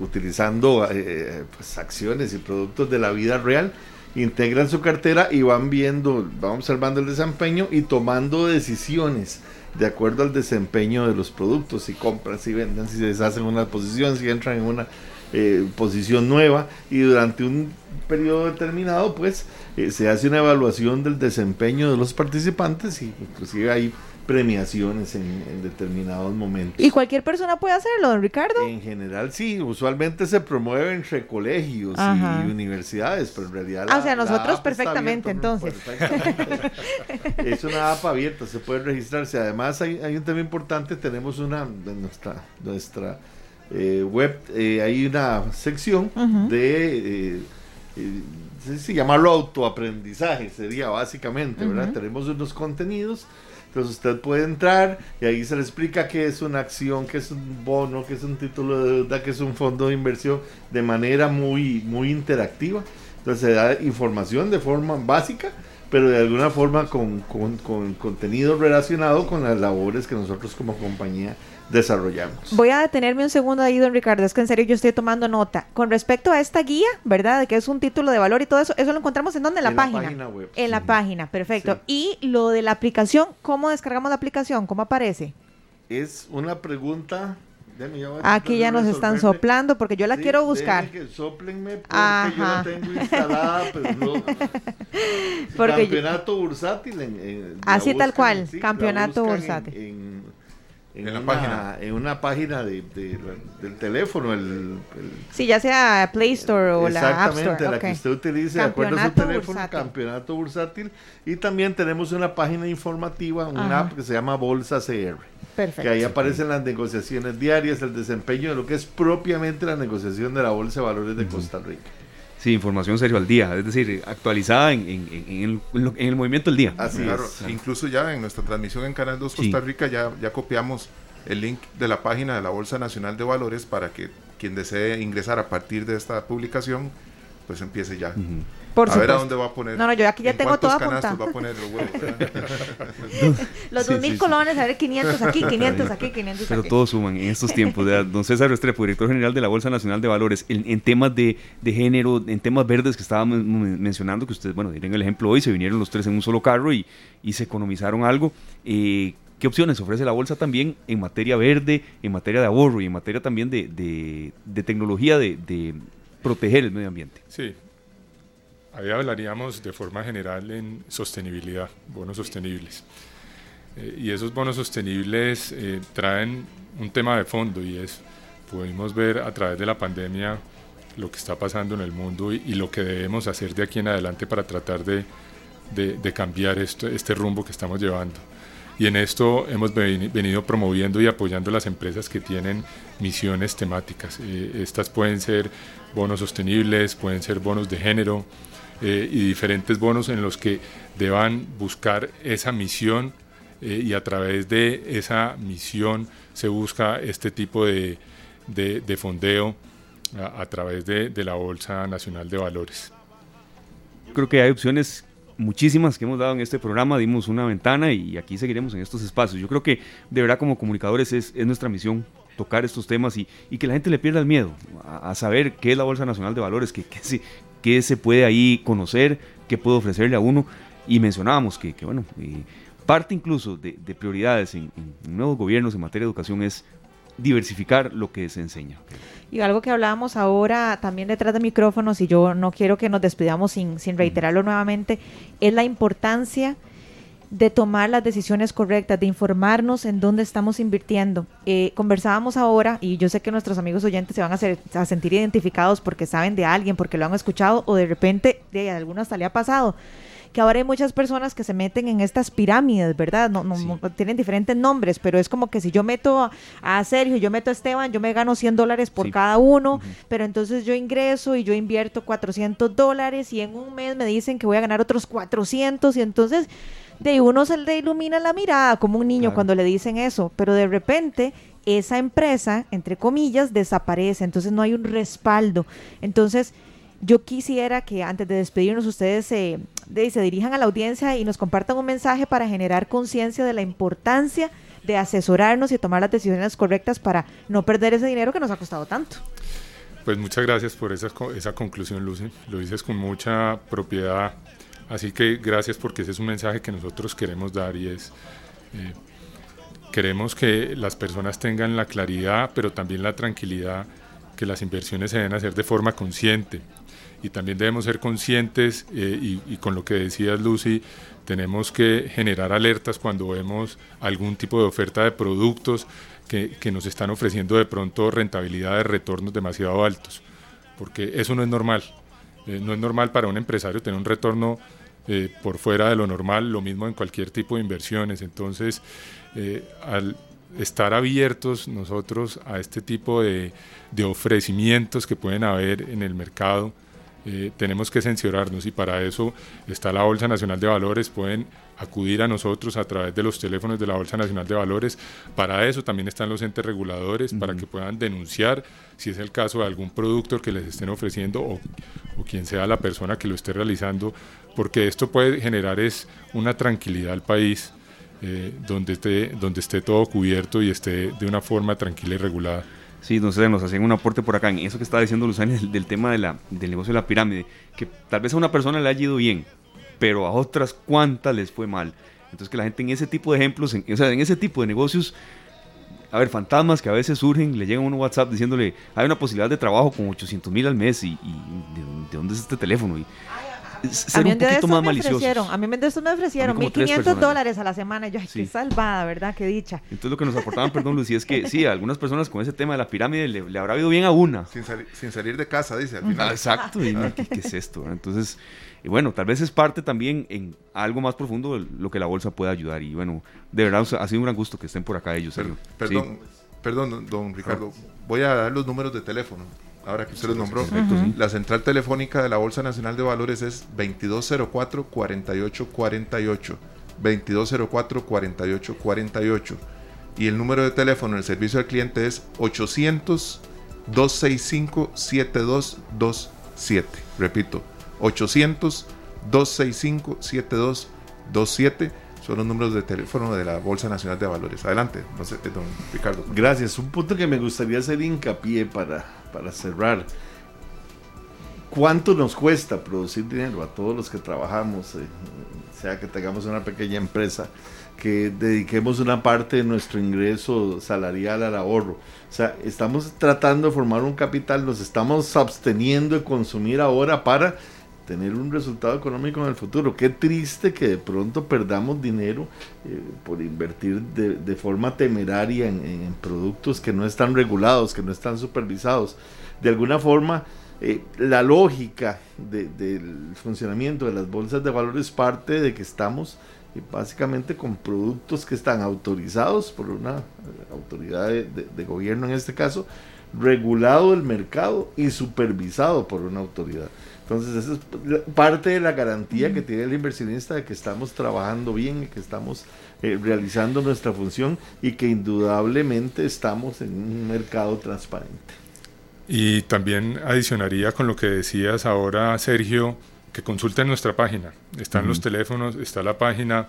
utilizando eh, pues, acciones y productos de la vida real integran su cartera y van viendo, van observando el desempeño y tomando decisiones de acuerdo al desempeño de los productos, si compran, si venden, si se deshacen una posición, si entran en una eh, posición nueva. Y durante un periodo determinado pues eh, se hace una evaluación del desempeño de los participantes y inclusive hay premiaciones en, determinados momentos.
¿Y cualquier persona puede hacerlo, don Ricardo?
En general sí, usualmente se promueve entre colegios y universidades, pero en realidad...
Ah, o sea, nosotros perfectamente entonces.
es una app abierta, se puede registrarse. Además hay, un tema importante, tenemos una de nuestra, nuestra eh, web, eh, hay una sección de... Eh, si llamarlo autoaprendizaje sería básicamente, ¿verdad? Tenemos unos contenidos entonces usted puede entrar y ahí se le explica qué es una acción, qué es un bono, qué es un título de deuda, qué es un fondo de inversión de manera muy, muy interactiva. Entonces se da información de forma básica, pero de alguna forma con, con, con contenido relacionado con las labores que nosotros como compañía desarrollamos.
Voy a detenerme un segundo ahí, don Ricardo, es que en serio yo estoy tomando nota. Con respecto a esta guía, ¿verdad? Que es un título de valor y todo eso, eso lo encontramos en dónde? En la página. página web. En la página, perfecto. Y lo de la aplicación, ¿cómo descargamos la aplicación? ¿Cómo aparece?
Es una pregunta
Aquí ya nos están soplando porque yo la quiero buscar.
Que soplenme porque yo la tengo instalada, pero no. campeonato bursátil. En,
Así tal cual, campeonato bursátil.
en en, una, página. En una página de, del teléfono. El,
sí, ya sea Play Store o la App Store.
Exactamente, la que usted utilice, de acuerdo a su teléfono, Campeonato Bursátil. Y también tenemos una página informativa, una app que se llama Bolsa CR. Perfecto. Que ahí aparecen las negociaciones diarias, el desempeño de lo que es propiamente la negociación de la Bolsa de Valores de Costa Rica.
Sí, información serio al día, es decir, actualizada en, en, el, movimiento del día.
Así es. Incluso ya en nuestra transmisión en Canal 2 Costa Rica ya, ya copiamos el link de la página de la Bolsa Nacional de Valores para que quien desee ingresar a partir de esta publicación, pues empiece ya a ver a dónde va a poner.
No, no, yo aquí ya tengo todo apuntado.
va a poner los huevos?
los dos mil colones, a ver, 500 aquí, 500 aquí, 500
Pero todos suman en estos tiempos. Don César Restrepo, director general de la Bolsa Nacional de Valores, en, temas de, de, género, en temas verdes que estábamos mencionando, que ustedes, bueno, dirán el ejemplo hoy, se vinieron los tres en un solo carro y, y se economizaron algo. Eh, ¿Qué opciones ofrece la bolsa también en materia verde, en materia de ahorro y en materia también de, de, de tecnología de, de proteger el medio ambiente?
Sí, Ahí hablaríamos de forma general en sostenibilidad, bonos sostenibles. Eh, y esos bonos sostenibles eh, traen un tema de fondo y es, pudimos ver a través de la pandemia lo que está pasando en el mundo y, lo que debemos hacer de aquí en adelante para tratar de, de, cambiar esto, este rumbo que estamos llevando. Y en esto hemos venido promoviendo y apoyando las empresas que tienen misiones temáticas. Eh, estas pueden ser bonos sostenibles, pueden ser bonos de género, eh, y diferentes bonos en los que deban buscar esa misión eh, y a través de esa misión se busca este tipo de, de, fondeo a, través de, de la Bolsa Nacional de Valores.
Creo que hay opciones muchísimas que hemos dado en este programa, dimos una ventana y aquí seguiremos en estos espacios. Yo creo que de verdad como comunicadores es, es nuestra misión tocar estos temas y, y, que la gente le pierda el miedo a, saber qué es la Bolsa Nacional de Valores, que, que, qué se puede ahí conocer, qué puede ofrecerle a uno. Y mencionábamos que, bueno, eh, parte incluso de, prioridades en, nuevos gobiernos en materia de educación es diversificar lo que se enseña.
Y algo que hablábamos ahora también detrás de micrófonos, y yo no quiero que nos despidamos sin, sin reiterarlo nuevamente, es la importancia de tomar las decisiones correctas, de informarnos en dónde estamos invirtiendo. Eh, conversábamos ahora, y yo sé que nuestros amigos oyentes se van a, a, sentir identificados porque saben de alguien, porque lo han escuchado, o de repente de alguno hasta le ha pasado, que ahora hay muchas personas que se meten en estas pirámides, ¿verdad? No, no, tienen diferentes nombres, pero es como que si yo meto a, Sergio, yo meto a Esteban, yo me gano 100 dólares por cada uno, pero entonces yo ingreso y yo invierto 400 dólares y en un mes me dicen que voy a ganar otros 400 y entonces de uno se le ilumina la mirada como un niño cuando le dicen eso, pero de repente esa empresa, entre comillas, desaparece, entonces no hay un respaldo. Entonces, yo quisiera que antes de despedirnos ustedes se, se dirijan a la audiencia y nos compartan un mensaje para generar conciencia de la importancia de asesorarnos y tomar las decisiones correctas para no perder ese dinero que nos ha costado tanto.
Pues muchas gracias por esa, esa conclusión, Lucy. Lo dices con mucha propiedad Así que gracias porque ese es un mensaje que nosotros queremos dar y es, eh, queremos que las personas tengan la claridad, pero también la tranquilidad que las inversiones se deben hacer de forma consciente y también debemos ser conscientes eh, y, con lo que decías Lucy, tenemos que generar alertas cuando vemos algún tipo de oferta de productos que, que nos están ofreciendo de pronto rentabilidades, retornos demasiado altos, porque eso no es normal. Eh, no es normal para un empresario tener un retorno eh, por fuera de lo normal, lo mismo en cualquier tipo de inversiones. Entonces, al estar abiertos nosotros a este tipo de, de ofrecimientos que pueden haber en el mercado, eh, tenemos que censurarnos y para eso está la Bolsa Nacional de Valores, pueden acudir a nosotros a través de los teléfonos de la Bolsa Nacional de Valores, para eso también están los entes reguladores, para que puedan denunciar si es el caso de algún producto que les estén ofreciendo o, o quien sea la persona que lo esté realizando, porque esto puede generar es una tranquilidad al país. Eh, donde, esté, donde esté todo cubierto y esté de una forma tranquila y regulada.
Sí, no nos hacen un aporte por acá en eso que estaba diciendo Luzani del, tema de la, del negocio de la pirámide, que tal vez a una persona le haya ido bien, pero a otras cuantas les fue mal. Entonces que la gente en ese tipo de ejemplos, en, o sea, en ese tipo de negocios, a ver, fantasmas que a veces surgen, le llega un WhatsApp diciéndole, hay una posibilidad de trabajo con 800 mil al mes y, ¿de, dónde es este teléfono? Y,
ser a mí un poquito más maliciosos. A mí de eso me ofrecieron 1.500 dólares a la semana. Y yo, ay, qué salvada, ¿verdad? Qué dicha.
Entonces lo que nos aportaban, perdón, Lucía, es que sí, a algunas personas con ese tema de la pirámide le, habrá ido bien a una.
Sin, salir de casa, dice, al final.
exacto. Y, ¿qué, es esto? Entonces, y bueno, tal vez es parte también en algo más profundo de lo que la bolsa puede ayudar. Y bueno, de verdad ha sido un gran gusto que estén por acá ellos.
perdón, perdón, don Ricardo. Voy a dar los números de teléfono ahora que usted los nombró. La central telefónica de la Bolsa Nacional de Valores es 2204-4848. 2204-4848. Y el número de teléfono del servicio al cliente es 800-265-7227. Repito, 800-265-7227 son los números de teléfono de la Bolsa Nacional de Valores. Adelante, don Ricardo.
Gracias. Un punto que me gustaría hacer hincapié para, para cerrar. ¿Cuánto nos cuesta producir dinero a todos los que trabajamos, eh, sea que tengamos una pequeña empresa, que dediquemos una parte de nuestro ingreso salarial al ahorro? O sea, estamos tratando de formar un capital, nos estamos absteniendo de consumir ahora para tener un resultado económico en el futuro. Qué triste que de pronto perdamos dinero eh, por invertir de, forma temeraria en, productos que no están regulados, que no están supervisados. De alguna forma, eh, la lógica del funcionamiento de las bolsas de valores parte de que estamos eh, básicamente con productos que están autorizados por una autoridad de gobierno en este caso, regulado el mercado y supervisado por una autoridad. Entonces, esa es parte de la garantía que tiene el inversionista de que estamos trabajando bien y que estamos eh, realizando nuestra función y que indudablemente estamos en un mercado transparente.
Y también adicionaría con lo que decías ahora, Sergio, que consulten nuestra página. Están los teléfonos, está la página.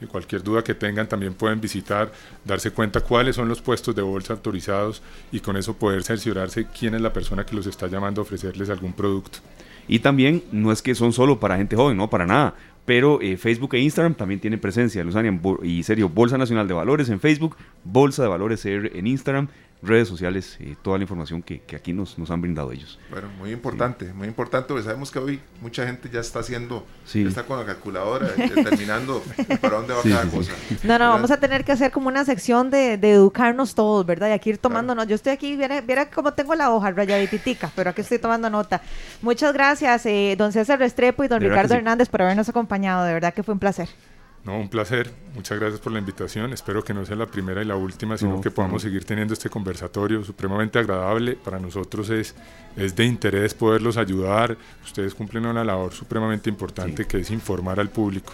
Y cualquier duda que tengan también pueden visitar, darse cuenta cuáles son los puestos de bolsa autorizados y con eso poder cerciorarse quién es la persona que los está llamando a ofrecerles algún producto.
Y también no es que son solo para gente joven, no, para nada. Pero eh, Facebook e Instagram también tienen presencia. Luzania y serio, Bolsa Nacional de Valores en Facebook, Bolsa de Valores en Instagram redes sociales, eh, toda la información que, que aquí nos, nos, han brindado ellos.
Bueno, muy importante, muy importante, porque sabemos que hoy mucha gente ya está haciendo, está con la calculadora, determinando para dónde va cada cosa.
No, no, vamos a tener que hacer como una sección de, de educarnos todos, ¿verdad? Y aquí ir tomándonos. Yo estoy aquí, viera, viera cómo tengo la hoja rayadititica, pero aquí estoy tomando nota. Muchas gracias, eh, don César Restrepo y don Ricardo Hernández por habernos acompañado, de verdad que fue un placer.
No, un placer. Muchas gracias por la invitación. Espero que no sea la primera y la última, sino que podamos seguir teniendo este conversatorio supremamente agradable. Para nosotros es, es de interés poderlos ayudar. Ustedes cumplen una labor supremamente importante que es informar al público.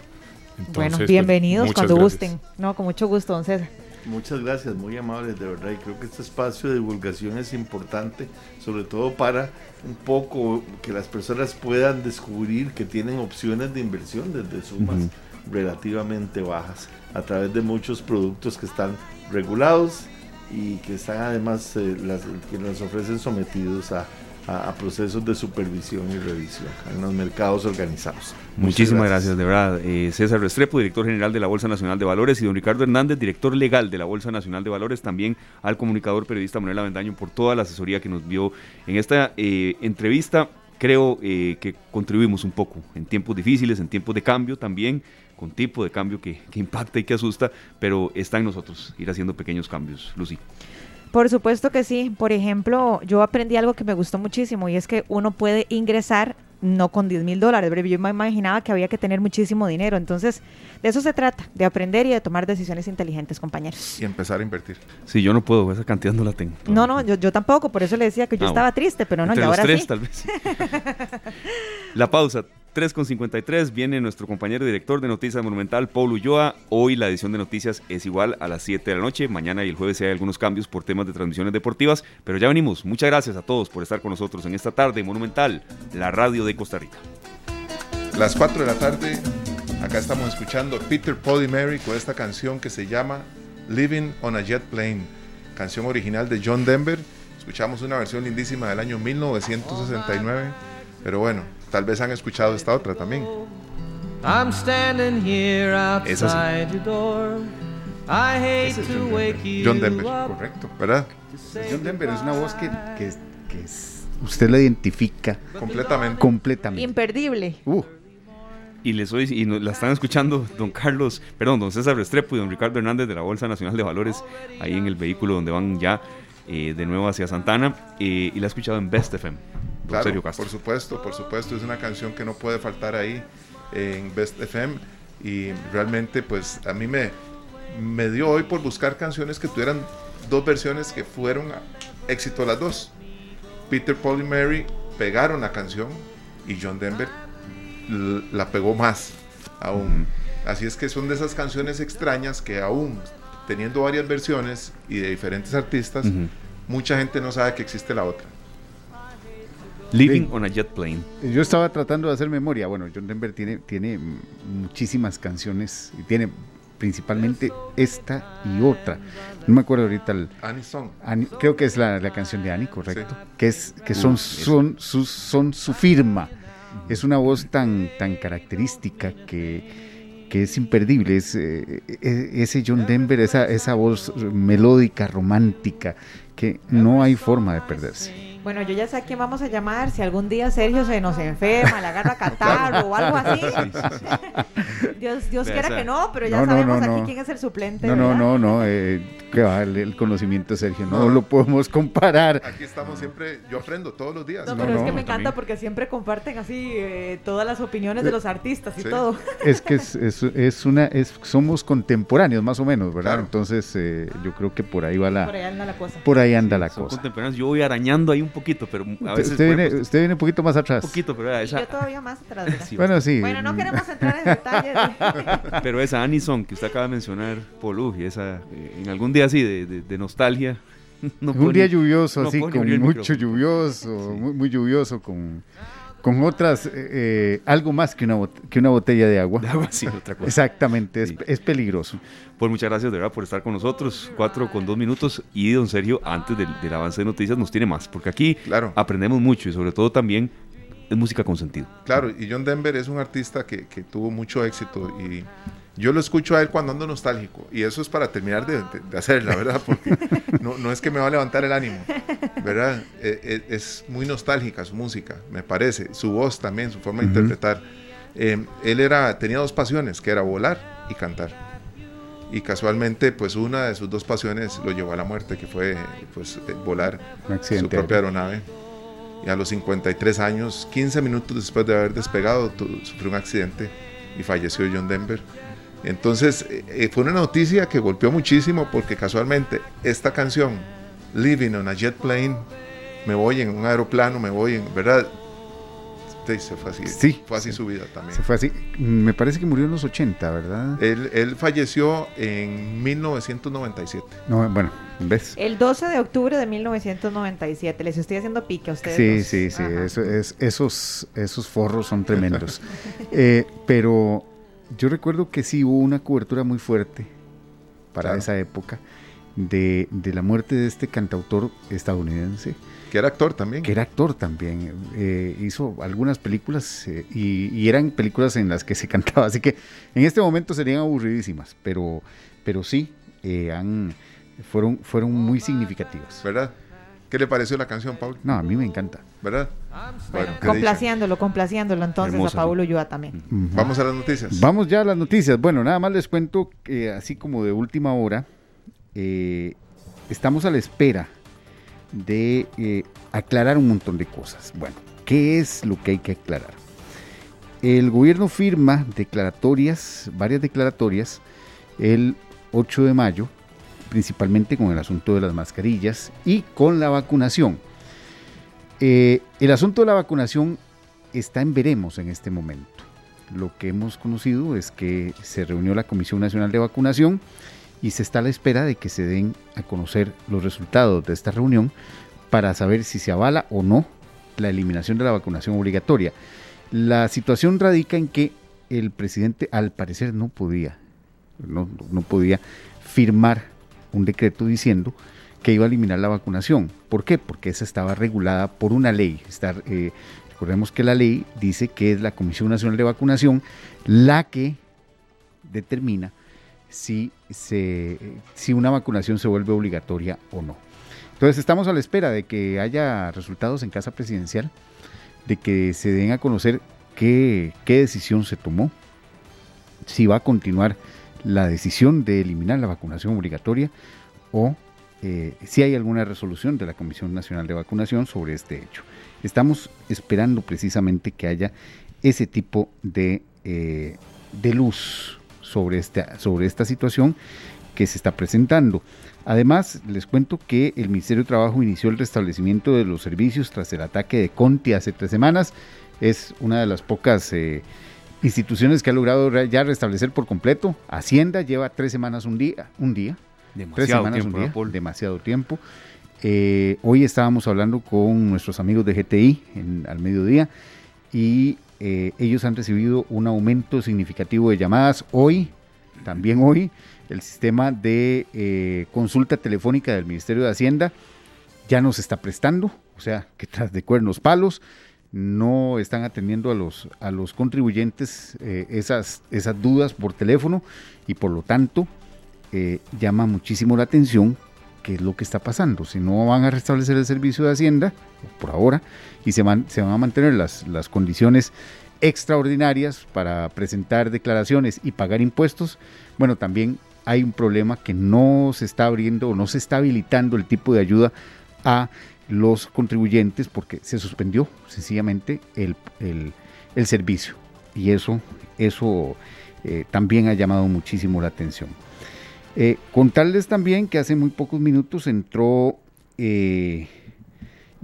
bueno, pues, bienvenidos cuando gusten. No, con mucho gusto, don César.
Muchas gracias, muy amables, de verdad. Y creo que este espacio de divulgación es importante, sobre todo para un poco que las personas puedan descubrir que tienen opciones de inversión desde sumas relativamente bajas a través de muchos productos que están regulados y que están además eh, las, que nos ofrecen sometidos a, a, procesos de supervisión y revisión en los mercados organizados.
Muchísimas gracias. de verdad. Eh, César Restrepo, director general de la Bolsa Nacional de Valores, y don Ricardo Hernández, director legal de la Bolsa Nacional de Valores, también al comunicador periodista Manuel Avendaño por toda la asesoría que nos vio en esta eh, entrevista. Creo eh, que contribuimos un poco en tiempos difíciles, en tiempos de cambio también, con tipo de cambio que, que impacta y que asusta, pero está en nosotros ir haciendo pequeños cambios. Lucy.
Por supuesto que sí. Por ejemplo, yo aprendí algo que me gustó muchísimo y es que uno puede ingresar no con 10 mil dólares, pero yo me imaginaba que había que tener muchísimo dinero. Entonces, de eso se trata, de aprender y de tomar decisiones inteligentes, compañeros.
Y empezar a invertir.
Sí, yo no puedo, esa cantidad no la tengo.
No, no, yo, tampoco, por eso le decía que yo ah, estaba triste, pero no, y ahora tres, tal vez.
la pausa. 3.53 viene nuestro compañero director de Noticias Monumental, Paul Ulloa. Hoy la edición de noticias es igual a las 7 de la noche. Mañana y el jueves hay algunos cambios por temas de transmisiones deportivas, pero ya venimos. Muchas gracias a todos por estar con nosotros en esta tarde Monumental, la radio de Costa Rica.
Las 4 de la tarde, acá estamos escuchando Peter, Paul y Mary con esta canción que se llama Living on a Jet Plane, canción original de John Denver. Escuchamos una versión lindísima del año 1969, pero bueno, Tal vez han escuchado esta otra también. I'm standing here outside your door. I hate to wake you John Denver, correcto, ¿verdad?
John Denver es una voz que, que, que usted la identifica
completamente.
completamente.
Imperdible. Uh.
Y les soy, y la están escuchando don Carlos, perdón, don César Restrepo y don Ricardo Hernández de la Bolsa Nacional de Valores, ahí en el vehículo donde van ya eh, de nuevo hacia Santana, eh, y la ha escuchado en Best FM.
Claro, por supuesto, por supuesto, es una canción que no puede faltar ahí en Best FM y realmente pues a mí me, me dio hoy por buscar canciones que tuvieran dos versiones que fueron éxito las dos. Peter, Paul y Mary pegaron la canción y John Denver la pegó más aún. Así es que son de esas canciones extrañas que aún teniendo varias versiones y de diferentes artistas, mucha gente no sabe que existe la otra.
Living on a Jet Plane.
Yo estaba tratando de hacer memoria. Bueno, John Denver tiene, tiene muchísimas canciones y tiene principalmente esta y otra. No me acuerdo ahorita el.
Annie Song.
creo que es la, canción de Annie, correcto. Que es que son, son, su, son su firma. Es una voz tan, tan característica que, que es imperdible. Es, eh, e, ese John Denver, esa, esa voz melódica, romántica, que no hay forma de perderse.
Bueno, yo ya sé a quién vamos a llamar. Si algún día Sergio se nos enferma, le agarra catarro o algo así. Dios, Dios quiera que no, pero ya sabemos aquí quién es el suplente.
No, no, no, no. Eh, que va el, conocimiento de Sergio. No, lo podemos comparar.
Aquí estamos siempre. Yo aprendo todos los días.
No, pero es que me encanta porque siempre comparten así eh, todas las opiniones de los artistas y todo.
Es que es, es, una. Es, somos contemporáneos, más o menos, ¿verdad? Entonces, eh, yo creo que por ahí va la.
Por ahí anda la cosa.
Por ahí anda la cosa.
Contemporáneos. Yo voy arañando ahí un poquito, pero a veces...
Usted viene, usted viene un poquito más atrás.
Un poquito, pero
esa... yo todavía más atrás.
bueno, sí.
Bueno, no queremos entrar en detalles.
pero esa Anison que usted acaba de mencionar, Polu, y esa, eh, en algún día así de, de, nostalgia...
No un día lluvioso, así, con mucho lluvioso, muy, muy lluvioso, con con otras, eh, eh, algo más que una, que una botella de agua.
De agua, sí, otra cosa.
Exactamente, es, peligroso.
Pues muchas gracias de verdad por estar con nosotros, cuatro con dos minutos. Y don Sergio, antes del, avance de noticias, nos tiene más, porque aquí aprendemos mucho y sobre todo también es música con sentido.
Claro, y John Denver es un artista que, que tuvo mucho éxito y yo lo escucho a él cuando ando nostálgico y eso es para terminar de, de, hacer, la verdad, porque no, no, es que me va a levantar el ánimo, ¿verdad? E, e, es, muy nostálgica su música, me parece, su voz también, su forma de interpretar. Em, él era, tenía dos pasiones, que era volar y cantar. Y casualmente, pues una de sus dos pasiones lo llevó a la muerte, que fue pues, eh, volar su propia aeronave. Y a los 53 años, 15 minutos después de haber despegado, sufrió un accidente y falleció John Denver. Entonces eh, eh, fue una noticia que golpeó muchísimo porque casualmente esta canción, Living on a Jet Plane, me voy en un aeroplano, me voy en, ¿verdad? Sí, se fue así. Sí. Fue así su vida también.
Se fue así. Me parece que murió en los 80, ¿verdad?
Él, falleció en 1997.
No, bueno, ¿ves?
El 12 de octubre de 1997. Les estoy haciendo pique a ustedes.
Sí, sí, sí. es, esos, esos forros son tremendos. Eh, pero yo recuerdo que sí hubo una cobertura muy fuerte para esa época de, de la muerte de este cantautor estadounidense.
Que era actor también.
Que era actor también. Eh, hizo algunas películas eh, y, y, eran películas en las que se cantaba. Así que en este momento serían aburridísimas, pero, pero sí, eh, han, fueron, fueron muy significativas.
¿Verdad? ¿Qué le pareció la canción, Paul?
No, a mí me encanta.
¿Verdad?
Bueno, complaciéndolo, complaciéndolo entonces
Hermosa,
a Paulo Ulloa también.
Uh -huh.
Vamos a las noticias.
Vamos ya a las noticias. Bueno, nada más les cuento que así como de última hora, eh, estamos a la espera de eh, aclarar un montón de cosas. Bueno, ¿qué es lo que hay que aclarar? El gobierno firma declaratorias, varias declaratorias, el 8 de mayo, principalmente con el asunto de las mascarillas y con la vacunación. Eh, el asunto de la vacunación está en veremos en este momento. Lo que hemos conocido es que se reunió la Comisión Nacional de Vacunación y se está a la espera de que se den a conocer los resultados de esta reunión para saber si se avala o no la eliminación de la vacunación obligatoria. La situación radica en que el presidente al parecer no podía, no, no podía firmar un decreto diciendo que iba a eliminar la vacunación. ¿Por qué? Porque esa estaba regulada por una ley. Eh, recordemos que la ley dice que es la Comisión Nacional de Vacunación la que determina si, una vacunación se vuelve obligatoria o no. Entonces estamos a la espera de que haya resultados en Casa Presidencial, de que se den a conocer qué decisión se tomó, si va a continuar la decisión de eliminar la vacunación obligatoria o eh, si hay alguna resolución de la Comisión Nacional de Vacunación sobre este hecho. Estamos esperando precisamente que haya ese tipo de, eh, de luz sobre esta, sobre esta situación que se está presentando. Además, les cuento que el Ministerio de Trabajo inició el restablecimiento de los servicios tras el ataque de Conti hace tres semanas. Es una de las pocas eh, instituciones que ha logrado ya restablecer por completo. Hacienda lleva tres semanas un día, un día.
Demasiado
tres semanas
tiempo,
un día,
Paul.
demasiado tiempo. Eh, hoy estábamos hablando con nuestros amigos de GTI en, al mediodía y eh, ellos han recibido un aumento significativo de llamadas. Hoy, también hoy, el sistema de eh, consulta telefónica del Ministerio de Hacienda ya nos está prestando, o sea, que tras de cuernos palos no están atendiendo a los, a los contribuyentes eh, esas, esas dudas por teléfono y por lo tanto eh, llama muchísimo la atención qué es lo que está pasando. Si no van a restablecer el servicio de Hacienda, por ahora, y se van, se van a mantener las, las condiciones extraordinarias para presentar declaraciones y pagar impuestos, bueno, también hay un problema que no se está abriendo o no se está habilitando el tipo de ayuda a los contribuyentes porque se suspendió sencillamente el, el, servicio y eso, eso eh, también ha llamado muchísimo la atención. Eh, contarles también que hace muy pocos minutos entró eh,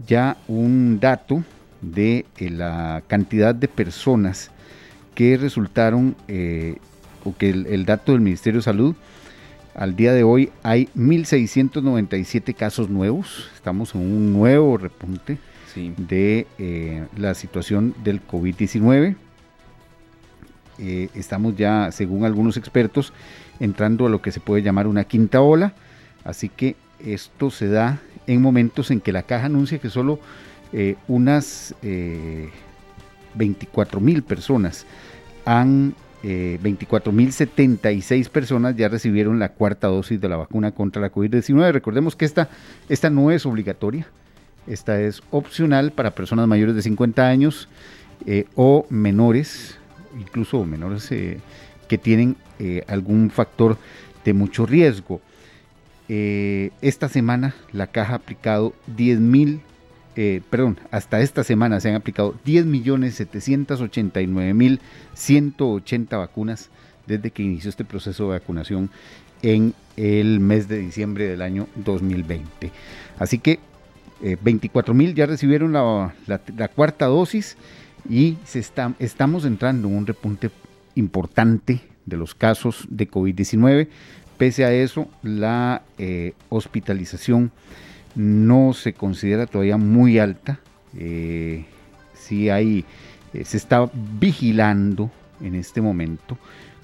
ya un dato de la cantidad de personas que resultaron, o que el, dato del Ministerio de Salud, al día de hoy hay 1.697 casos nuevos, estamos en un nuevo repunte sí. de eh, la situación del COVID-19. Eh, estamos ya, según algunos expertos, entrando a lo que se puede llamar una quinta ola, así que esto se da en momentos en que la caja anuncia que solo eh, unas eh, 24 mil personas han, eh, 24 mil 76 personas ya recibieron la cuarta dosis de la vacuna contra la COVID-19. Recordemos que esta, esta no es obligatoria, esta es opcional para personas mayores de 50 años eh, o menores, incluso menores eh, que tienen eh, algún factor de mucho riesgo. esta semana la caja ha aplicado 10 mil eh, perdón, hasta esta semana se han aplicado 10.789.180 vacunas desde que inició este proceso de vacunación en el mes de diciembre del año 2020. Así que eh, 24.000 ya recibieron la, cuarta dosis y se estamos entrando en un repunte importante de los casos de COVID-19. Pese a eso, la eh, hospitalización no se considera todavía muy alta. Eh, sí hay, eh, se está vigilando en este momento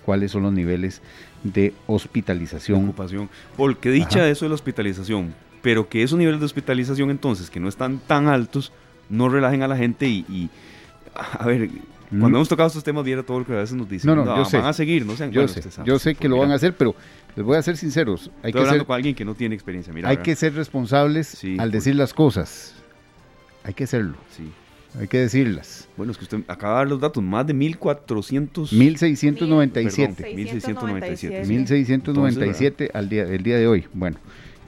cuáles son los niveles de hospitalización.
Ocupación. Porque dicha
Ajá.
eso de la hospitalización, pero que esos niveles de hospitalización entonces, que no están tan altos, no relajen a la gente y, y, a ver, cuando
Mm.
hemos tocado estos temas, viera todo lo que a veces nos dicen.
No, no, yo
van
sé.
a seguir, no sean
Yo sé, yo sé que lo van a hacer, pero les voy a ser sinceros. Hay
Estoy
que
hablando
ser,
con alguien que no tiene experiencia. Mira,
hay
¿verdad?
que ser responsables
Sí,
al decir las cosas. Hay que hacerlo,
Sí.
hay que decirlas.
Bueno, es que usted acaba de dar los datos, más de 1400.
1697.
Perdón. 1697.
Sí.
1697 al día, el día de hoy. Bueno,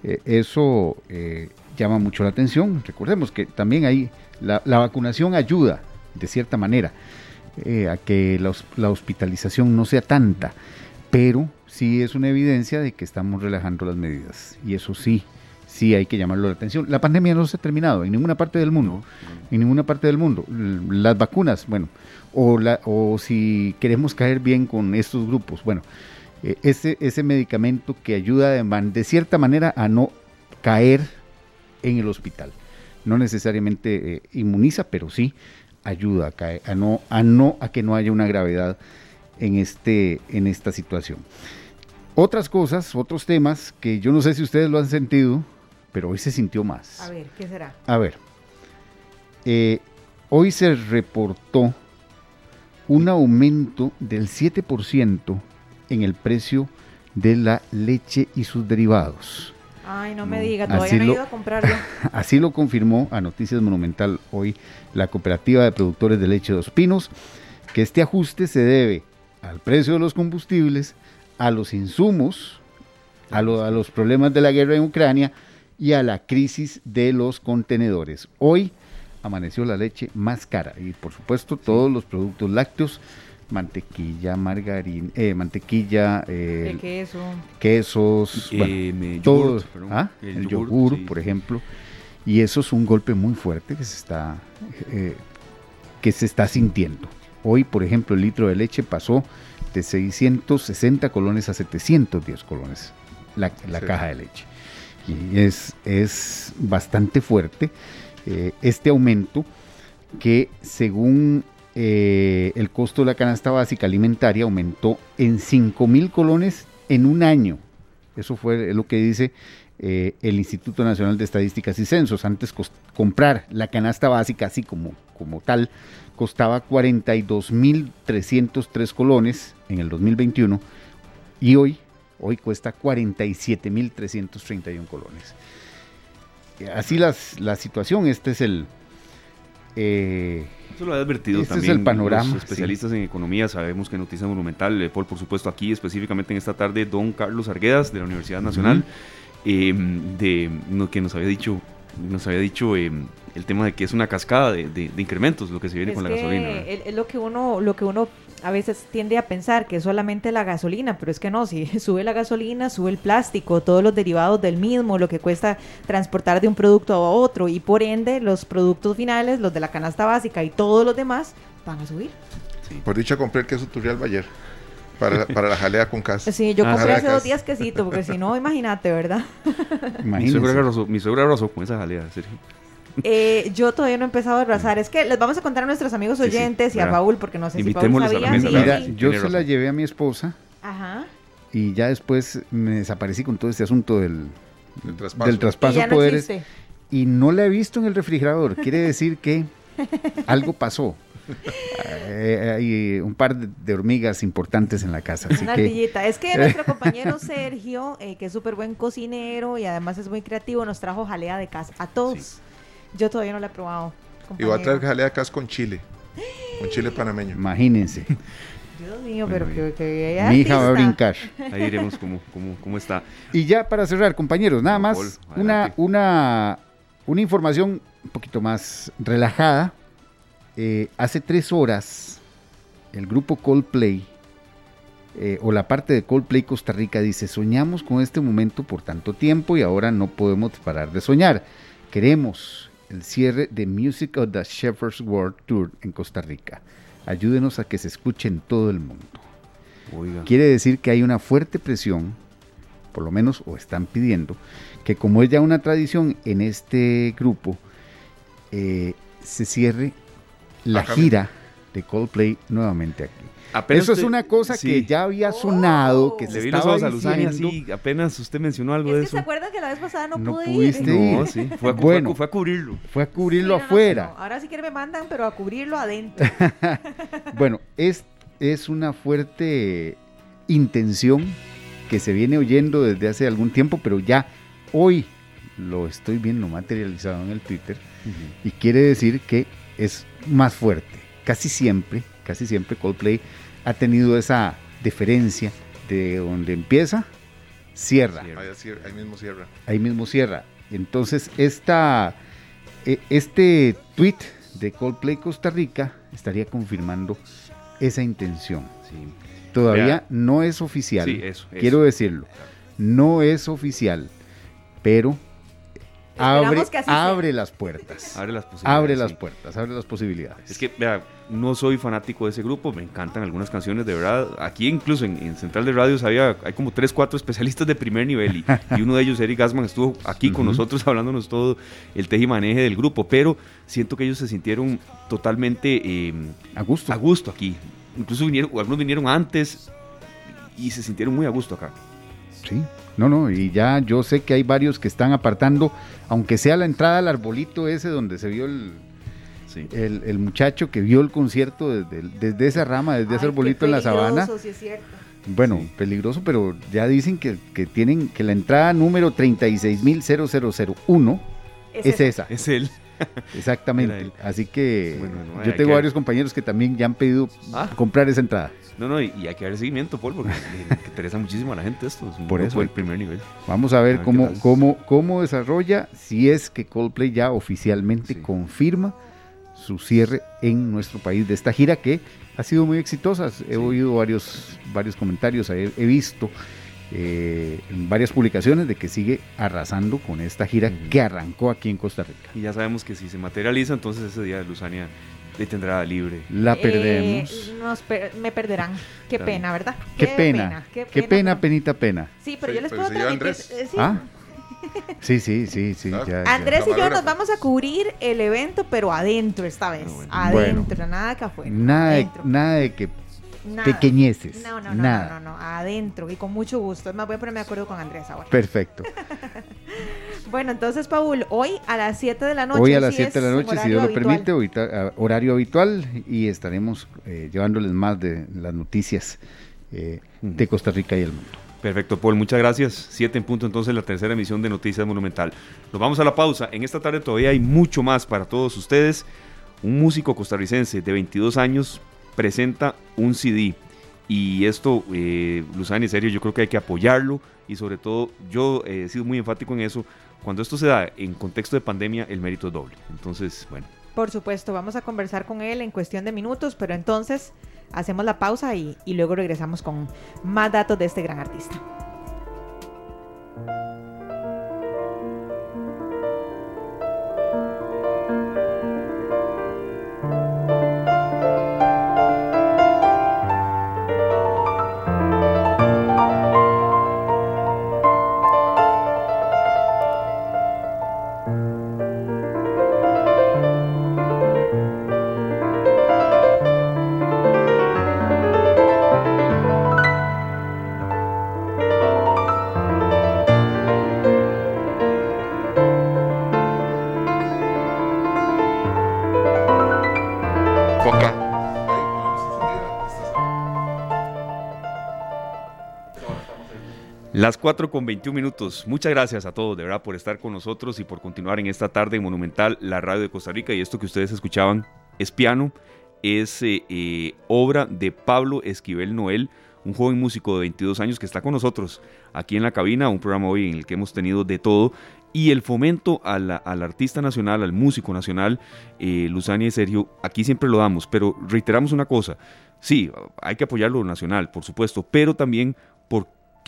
eh, eso eh, llama mucho la atención. Recordemos que también ahí la, la vacunación ayuda, de cierta manera, eh, a que la hospitalización no sea tanta, pero sí es una evidencia de que estamos relajando las medidas. Y eso sí, sí hay que llamarlo la atención. La pandemia no se ha terminado en ninguna parte del mundo. En ninguna parte del mundo. Las vacunas, bueno, o, la, o si queremos caer bien con estos grupos, bueno, eh, ese, ese medicamento que ayuda de cierta manera a no caer en el hospital. No necesariamente eh, inmuniza, pero sí ayuda a, caer, a, no, a, no, a que no haya una gravedad en, este, en esta situación. Otras cosas, otros temas que yo no sé si ustedes lo han sentido, pero hoy se sintió más.
A ver, ¿qué será?
A ver, eh, hoy se reportó un aumento del 7% en el precio de la leche y sus derivados.
Ay, no me diga, todavía
Así
no he ido a comprarlo.
Así lo confirmó a Noticias Monumental hoy la Cooperativa de Productores de Leche de Dos Pinos, que este ajuste se debe al precio de los combustibles, a los insumos, a, lo- a los problemas de la guerra en Ucrania y a la crisis de los contenedores. Hoy amaneció la leche más cara y por supuesto todos los productos lácteos, mantequilla, margarina, eh, mantequilla, eh,
¿De qué eso?
quesos, bueno,
Eh,
todo,
yogurt.
¿ah? el, yogur,
sí.
por ejemplo, y eso es un golpe muy fuerte que se está eh, que se está sintiendo. Hoy, por ejemplo, el litro de leche pasó de 660 colones a 710 colones la, la
Sí.
caja de leche. Y es, es bastante fuerte eh, este aumento que según eh, el costo de la canasta básica alimentaria aumentó en 5 mil colones en un año. Eso fue lo que dice eh, el Instituto Nacional de Estadísticas y Censos. Antes comprar la canasta básica así como, como tal costaba 42.303 colones en el 2021 y hoy, hoy cuesta 47.331 colones. Eh, Así las, la situación, este es el... eh,
Eso lo he advertido
Este es
también.
el panorama,
Los especialistas en economía sabemos que Noticia Monumental, eh, Paul, por supuesto, aquí específicamente en esta tarde, don Carlos Arguedas de la Universidad Nacional, eh, de, no, que nos había dicho, nos había dicho eh, el tema de que es una cascada de, de- de incrementos lo que se viene
Es
con la gasolina.
Es, lo que uno, lo que uno a veces tiende a pensar que es solamente la gasolina, pero es que no, si sube la gasolina, sube el plástico, todos los derivados del mismo, lo que cuesta transportar de un producto a otro y por ende los productos finales, los de la canasta básica y todos los demás van a subir.
Por dicha compré el queso Turrialba ayer. Para, para la jalea con casa.
Sí, yo
Ah,
compré hace dos días quesito, porque si no, imagínate, ¿verdad?
Mi suegra, arrasó, mi suegra con esa jalea, Sergio.
Eh, yo todavía no he empezado a arrasar. Es que les vamos a contar a nuestros amigos
Sí, sí,
oyentes y a. Paul, porque no sé si Paul
Invitémoslos a la
sabía.
Mira, yo se la llevé a mi esposa
Ajá.
y ya después me desaparecí con todo este asunto del,
El traspaso.
del
Y
traspaso
ya
de
no
poderes
existe.
y no la he visto en el refrigerador. Quiere decir que algo pasó. Eh, hay un par de, hormigas importantes en la casa, así
Una
que
ardillita. Es que nuestro compañero Sergio, eh, que es súper buen cocinero y además es muy creativo, nos trajo jalea de casa a todos. Yo todavía no la he probado.
Y voy a traer jalea cas con chile. Con chile panameño.
imagínense,
Dios mío, pero
Bueno,
que, que
mi hija va a brincar.
Ahí diremos cómo, cómo, cómo está.
Y ya para cerrar, compañeros, nada
Paul,
más una, una, una información un poquito más relajada. Eh, hace tres horas, el grupo Coldplay, eh, o la parte de Coldplay Costa Rica, dice, soñamos con este momento por tanto tiempo y ahora no podemos parar de soñar. Queremos el cierre de Music of the Shepherd's World Tour en Costa Rica. Ayúdenos a que se escuche en todo el mundo.
Oiga.
Quiere decir que hay una fuerte presión, por lo menos, o están pidiendo, que como es ya una tradición en este grupo, eh, se cierre la gira de Coldplay nuevamente aquí.
Apenas
Eso es una cosa
sí.
que ya había sonado, que se
Le vi los
estaba
ojos a Luzania
diciendo.
así, apenas usted mencionó algo
Es
de
que
eso.
se acuerdan que la vez pasada no,
No
pude
pudiste
ir.
ir.
No, sí, fue a,
Bueno.
fue a cubrirlo.
Fue a cubrirlo
Sí, no, no,
afuera.
no. Ahora sí que me mandan, pero a cubrirlo adentro.
Bueno, es, es una fuerte intención que se viene oyendo desde hace algún tiempo, pero ya hoy lo estoy viendo materializado en el Twitter y quiere decir que es más fuerte. Casi siempre, casi siempre Coldplay ha tenido esa deferencia de donde empieza, cierra,
Cierra.
Ahí, mismo cierra.
ahí mismo cierra. Entonces, esta, e- este tweet de Coldplay Costa Rica estaría confirmando esa intención.
Sí.
Todavía
Vea.
no es oficial.
Sí, eso, eso.
Quiero decirlo. No es oficial, pero abre,
Esperamos que así sea.
abre las puertas.
Abre las posibilidades.
Abre las
sí.
puertas, abre las posibilidades.
Es que, vea, no soy fanático de ese grupo, me encantan algunas canciones, de verdad. Aquí incluso en, en Central de Radio había, hay como tres, cuatro especialistas de primer nivel y, y uno de ellos, Eric Gasman, estuvo aquí con nosotros hablándonos todo el tejimaneje del grupo, pero siento que ellos se sintieron totalmente eh,
a gusto.
a gusto aquí. Incluso vinieron, algunos vinieron antes y se sintieron muy a gusto acá.
Sí. No, no, y ya yo sé que hay varios que están apartando, aunque sea la entrada al arbolito ese donde se vio el,
Sí.
el, el muchacho que vio el concierto desde, esa rama, desde ese arbolito en la sabana.
peligroso, sí es cierto.
Bueno,
Sí.
peligroso, pero ya dicen que, que tienen que la entrada número 36.0001
Es
es
esa.
esa.
Es él.
Exactamente. Así que
Bueno, no,
yo tengo
que-
varios compañeros que también ya han pedido
Ah.
comprar esa entrada.
No, no, y, y hay que dar seguimiento, Paul, porque le- interesa muchísimo a la gente esto. Es un
Por eso.
del primer nivel.
Vamos a ver,
A ver
cómo, cómo, cómo desarrolla, si es que Coldplay ya oficialmente
Sí.
confirma su cierre en nuestro país de esta gira que ha sido muy exitosa. He oído varios, varios comentarios, he, he visto eh, en varias publicaciones de que sigue arrasando con esta gira que arrancó aquí en Costa Rica.
Y ya sabemos que si se materializa, entonces ese día Luzania le tendrá libre.
La
Eh,
perdemos.
nos per- me perderán. Qué
Claro.
pena, ¿verdad?
Qué, pena, qué pena, penita, pena.
Sí, pero
Sí,
yo les
pero
puedo transmitir.
Andrés.
eh, sí.
Ah, sí, sí, sí, sí.
Claro.
ya, ya.
Andrés y yo nos vamos a cubrir el evento, pero adentro esta vez.
Ah, bueno.
Adentro, nada que afuera.
Nada, de, nada de que
Nada.
pequeñeces.
No, no, no,
nada.
no, no, no, adentro y con mucho gusto. Es más, voy a ponerme de acuerdo con Andrés ahora.
Perfecto.
Bueno, entonces, Paul, hoy a las 7 de la noche.
Hoy a las
sí
7 de la noche, si Dios lo
habitual.
permite, ahorita, a- horario habitual y estaremos eh, llevándoles más de las noticias eh, de Costa Rica y el mundo.
Perfecto, Paul, muchas gracias. Siete en punto, entonces, la tercera emisión de Noticias Monumental. Nos vamos a la pausa. En esta tarde todavía hay mucho más para todos ustedes. Un músico costarricense de 22 años presenta un CD. Y esto, eh, Luzani, en serio, yo creo que hay que apoyarlo. Y sobre todo, yo eh, he sido muy enfático en eso. Cuando esto se da en contexto de pandemia, el mérito es doble. Entonces, bueno,
Por supuesto, vamos a conversar con él en cuestión de minutos, pero entonces hacemos la pausa y, y luego regresamos con más datos de este gran artista.
Las 4 con 21 minutos. Muchas gracias a todos, de verdad, por estar con nosotros y por continuar en esta tarde en Monumental, la radio de Costa Rica. Y esto que ustedes escuchaban es piano, es eh, obra de Pablo Esquivel Noel, un joven músico de 22 años que está con nosotros aquí en la cabina, un programa hoy en el que hemos tenido de todo. Y el fomento a la- al artista nacional, al músico nacional, eh, Luzania y Sergio, aquí siempre lo damos, pero reiteramos una cosa. Sí, hay que apoyar lo nacional, por supuesto, pero también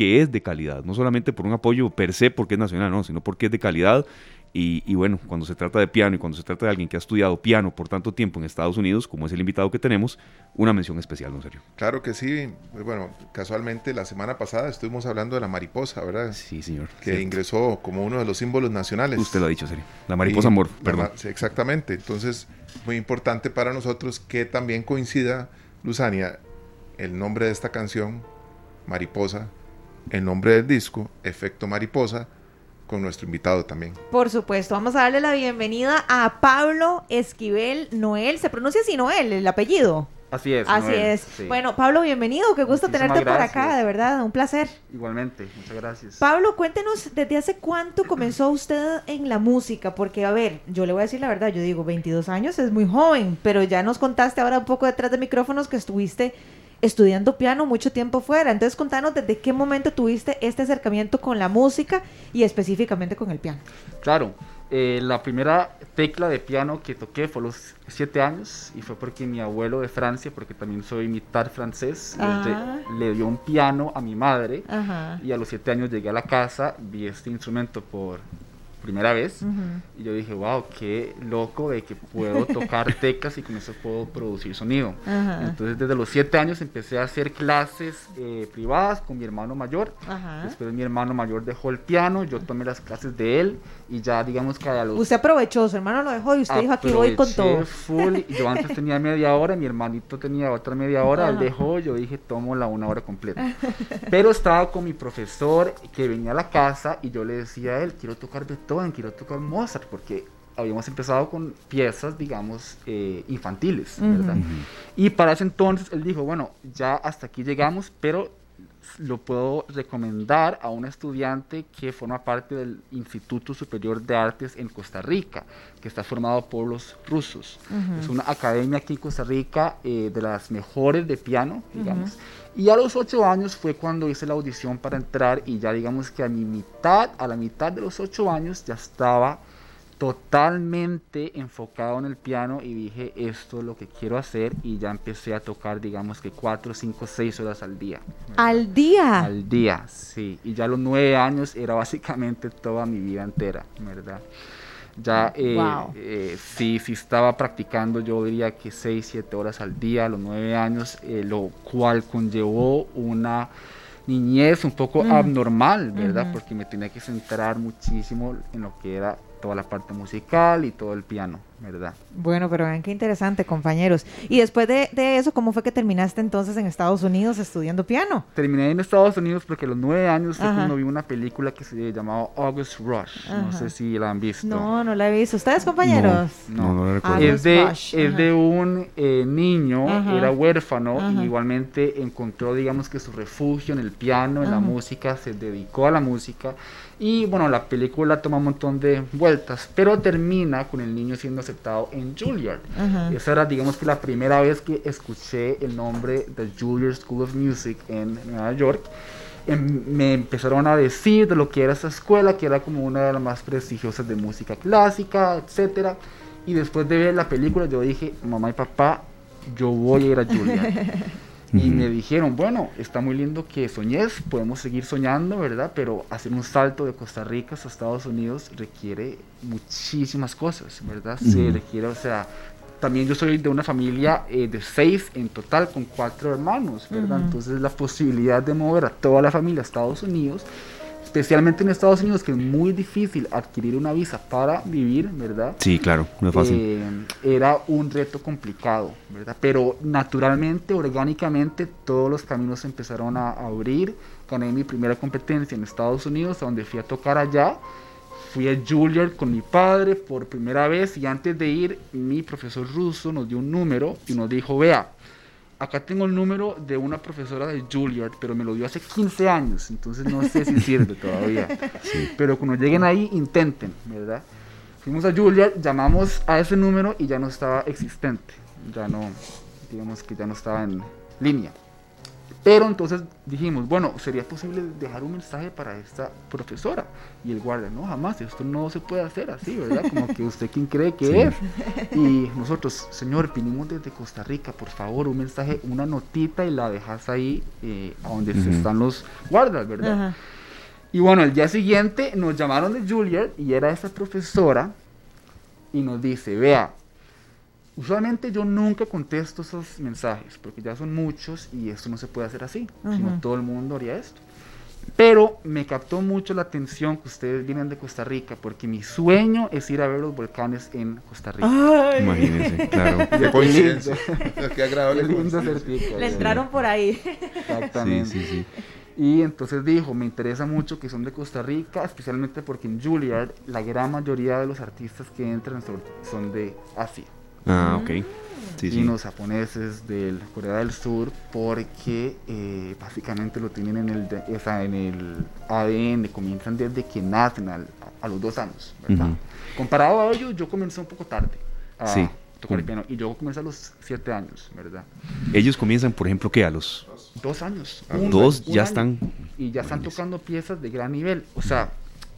porque es de calidad, no solamente por un apoyo per se porque es nacional, no, sino porque es de calidad. Y, y bueno, cuando se trata de piano y cuando se trata de alguien que ha estudiado piano por tanto tiempo en Estados Unidos, como es el invitado que tenemos, una mención especial, ¿no, Sergio?
Claro que sí. Bueno, casualmente la semana pasada estuvimos hablando de la mariposa, ¿verdad?
Sí, señor.
Que ingresó como uno de los símbolos nacionales.
Usted lo ha dicho, Sergio. La mariposa amor, perdón.
exactamente. Entonces, muy importante para nosotros que también coincida, Luzania, el nombre de esta canción, Mariposa, el nombre del disco, Efecto Mariposa, con nuestro invitado también.
Por supuesto, vamos a darle la bienvenida a Pablo Esquivel Noel. ¿Se pronuncia así Noel, el apellido?
Así es.
Así
Noel,
es.
sí.
Bueno, Pablo, bienvenido. Qué gusto
Muchísimas
tenerte por acá, de verdad, un placer.
Igualmente, muchas gracias.
Pablo, cuéntenos desde hace cuánto comenzó usted en la música, porque a ver, yo le voy a decir la verdad, yo digo 22 años es muy joven, pero ya nos contaste ahora un poco detrás de micrófonos que estuviste estudiando piano mucho tiempo fuera. Entonces, contanos desde qué momento tuviste este acercamiento con la música y específicamente con el piano.
Claro, eh, la primera tecla de piano que toqué fue a los siete años y fue porque mi abuelo de Francia, porque también soy mitad francés, este,
Ah.
le dio un piano a mi madre
Ajá.
y a los siete años llegué a la casa, vi este instrumento por primera vez. Y yo dije, wow, qué loco de que puedo tocar teclas y con eso puedo producir sonido. Entonces desde los siete años empecé a hacer clases eh, privadas con mi hermano mayor. Después mi hermano mayor dejó el piano, yo tomé las clases de él y ya digamos que a los...
Usted aprovechó, su hermano lo dejó y usted dijo aquí voy con todo.
full, y yo antes tenía media hora, mi hermanito tenía otra media hora, él dejó, yo dije tomo la una hora completa. Pero estaba con mi profesor que venía a la casa y yo le decía a él, quiero tocar Beethoven, quiero tocar Mozart, porque habíamos empezado con piezas, digamos, eh, infantiles, ¿verdad? Y para ese entonces él dijo, bueno, ya hasta aquí llegamos, pero lo puedo recomendar a un estudiante que forma parte del Instituto Superior de Artes en Costa Rica, que está formado por los rusos. Es una academia aquí en Costa Rica eh, de las mejores de piano, digamos. Y a los ocho años fue cuando hice la audición para entrar y ya digamos que a mi mitad, a la mitad de los ocho años ya estaba totalmente enfocado en el piano y dije esto es lo que quiero hacer y ya empecé a tocar digamos que cuatro, cinco, seis horas al día.
Al día.
Al día, sí. Y ya a los nueve años era básicamente toda mi vida entera, ¿verdad? Ya eh,
Wow.
eh, sí, sí estaba practicando, yo diría que seis, siete horas al día a los nueve años, eh, lo cual conllevó una niñez un poco
Mm.
abnormal, ¿verdad? Porque me tenía que centrar muchísimo en lo que era toda la parte musical y todo el piano, ¿verdad?
Bueno, pero vean qué interesante, compañeros. Y después de, de eso, ¿cómo fue que terminaste entonces en Estados Unidos estudiando piano?
Terminé en Estados Unidos porque a los nueve años fue cuando vi una película que se llamaba August Rush. No
Ajá.
sé si la han visto.
No, no la he visto. ¿Ustedes, compañeros?
No, no lo recuerdo.
August
Es de,
Rush,
es
ajá.
de un eh, niño,
Ajá.
era huérfano
Ajá.
y igualmente encontró, digamos que su refugio en el piano, en la música, se dedicó a la música y bueno, la película toma un montón de vueltas, pero termina con el niño siendo aceptado en Juilliard.
Ajá.
Esa era, digamos que la primera vez que escuché el nombre de Juilliard School of Music en Nueva York. Em, me empezaron a decir de lo que era esa escuela, que era como una de las más prestigiosas de música clásica, etcétera. Y después de ver la película, yo dije, mamá y papá, yo voy a ir a Juilliard. Y me dijeron, bueno, está muy lindo que soñes, podemos seguir soñando, ¿verdad? Pero hacer un salto de Costa Rica hasta Estados Unidos requiere muchísimas cosas, ¿verdad? Se requiere, o sea, también yo soy de una familia eh, de seis en total, con cuatro hermanos, ¿verdad?
Ujú.
Entonces la posibilidad de mover a toda la familia a Estados Unidos, especialmente en Estados Unidos, que es muy difícil adquirir una visa para vivir, ¿verdad?
Sí, claro, no es fácil.
eh, era un reto complicado, ¿verdad? Pero naturalmente, orgánicamente, todos los caminos se empezaron a abrir. Gané mi primera competencia en Estados Unidos, donde fui a tocar allá. Fui a Juilliard con mi padre por primera vez y antes de ir, mi profesor ruso nos dio un número y nos dijo, vea, acá tengo el número de una profesora de Juilliard, pero me lo dio hace 15 años, entonces no sé si sirve todavía. Pero cuando lleguen ahí, intenten, ¿verdad? Fuimos a Juilliard, llamamos a ese número y ya no estaba existente. Ya no, digamos que ya no estaba en línea. Pero entonces dijimos, bueno, ¿sería posible dejar un mensaje para esta profesora? Y el guardia, no, jamás, esto no se puede hacer así, ¿verdad? Como que usted quién cree que es. Y nosotros, señor, vinimos desde Costa Rica, por favor, un mensaje, una notita y la dejas ahí eh, a donde están los guardas, ¿verdad? Y bueno, el día siguiente nos llamaron de Juilliard y era esa profesora y nos dice, vea, usualmente yo nunca contesto esos mensajes porque ya son muchos y esto no se puede hacer así, si no
Ujú.
todo el mundo haría esto. Pero me captó mucho la atención que ustedes vienen de Costa Rica, porque mi sueño es ir a ver los volcanes en Costa Rica.
Imagínense, claro.
Qué coincidencia. Qué agradable
Qué lindo
Le entraron por ahí.
Exactamente.
Sí, sí, sí.
Y entonces dijo, me interesa mucho que son de Costa Rica, especialmente porque en Juilliard la gran mayoría de los artistas que entran son, son de Asia.
Ah, ok. Sí,
y
sí.
los japoneses de Corea del Sur porque eh, básicamente lo tienen en el, o sea, en el ADN, comienzan desde que nacen al- a, los dos años, ¿verdad?
Ujú.
Comparado a ellos, yo comencé un poco tarde a
Sí.
tocar el
Mm.
piano y yo comencé a los siete años, ¿verdad?
Ellos comienzan, por ejemplo, ¿qué? A los
Dos años.
Ah,
un-
dos
un
ya
año.
están.
Y ya están tocando piezas de gran nivel. O sea,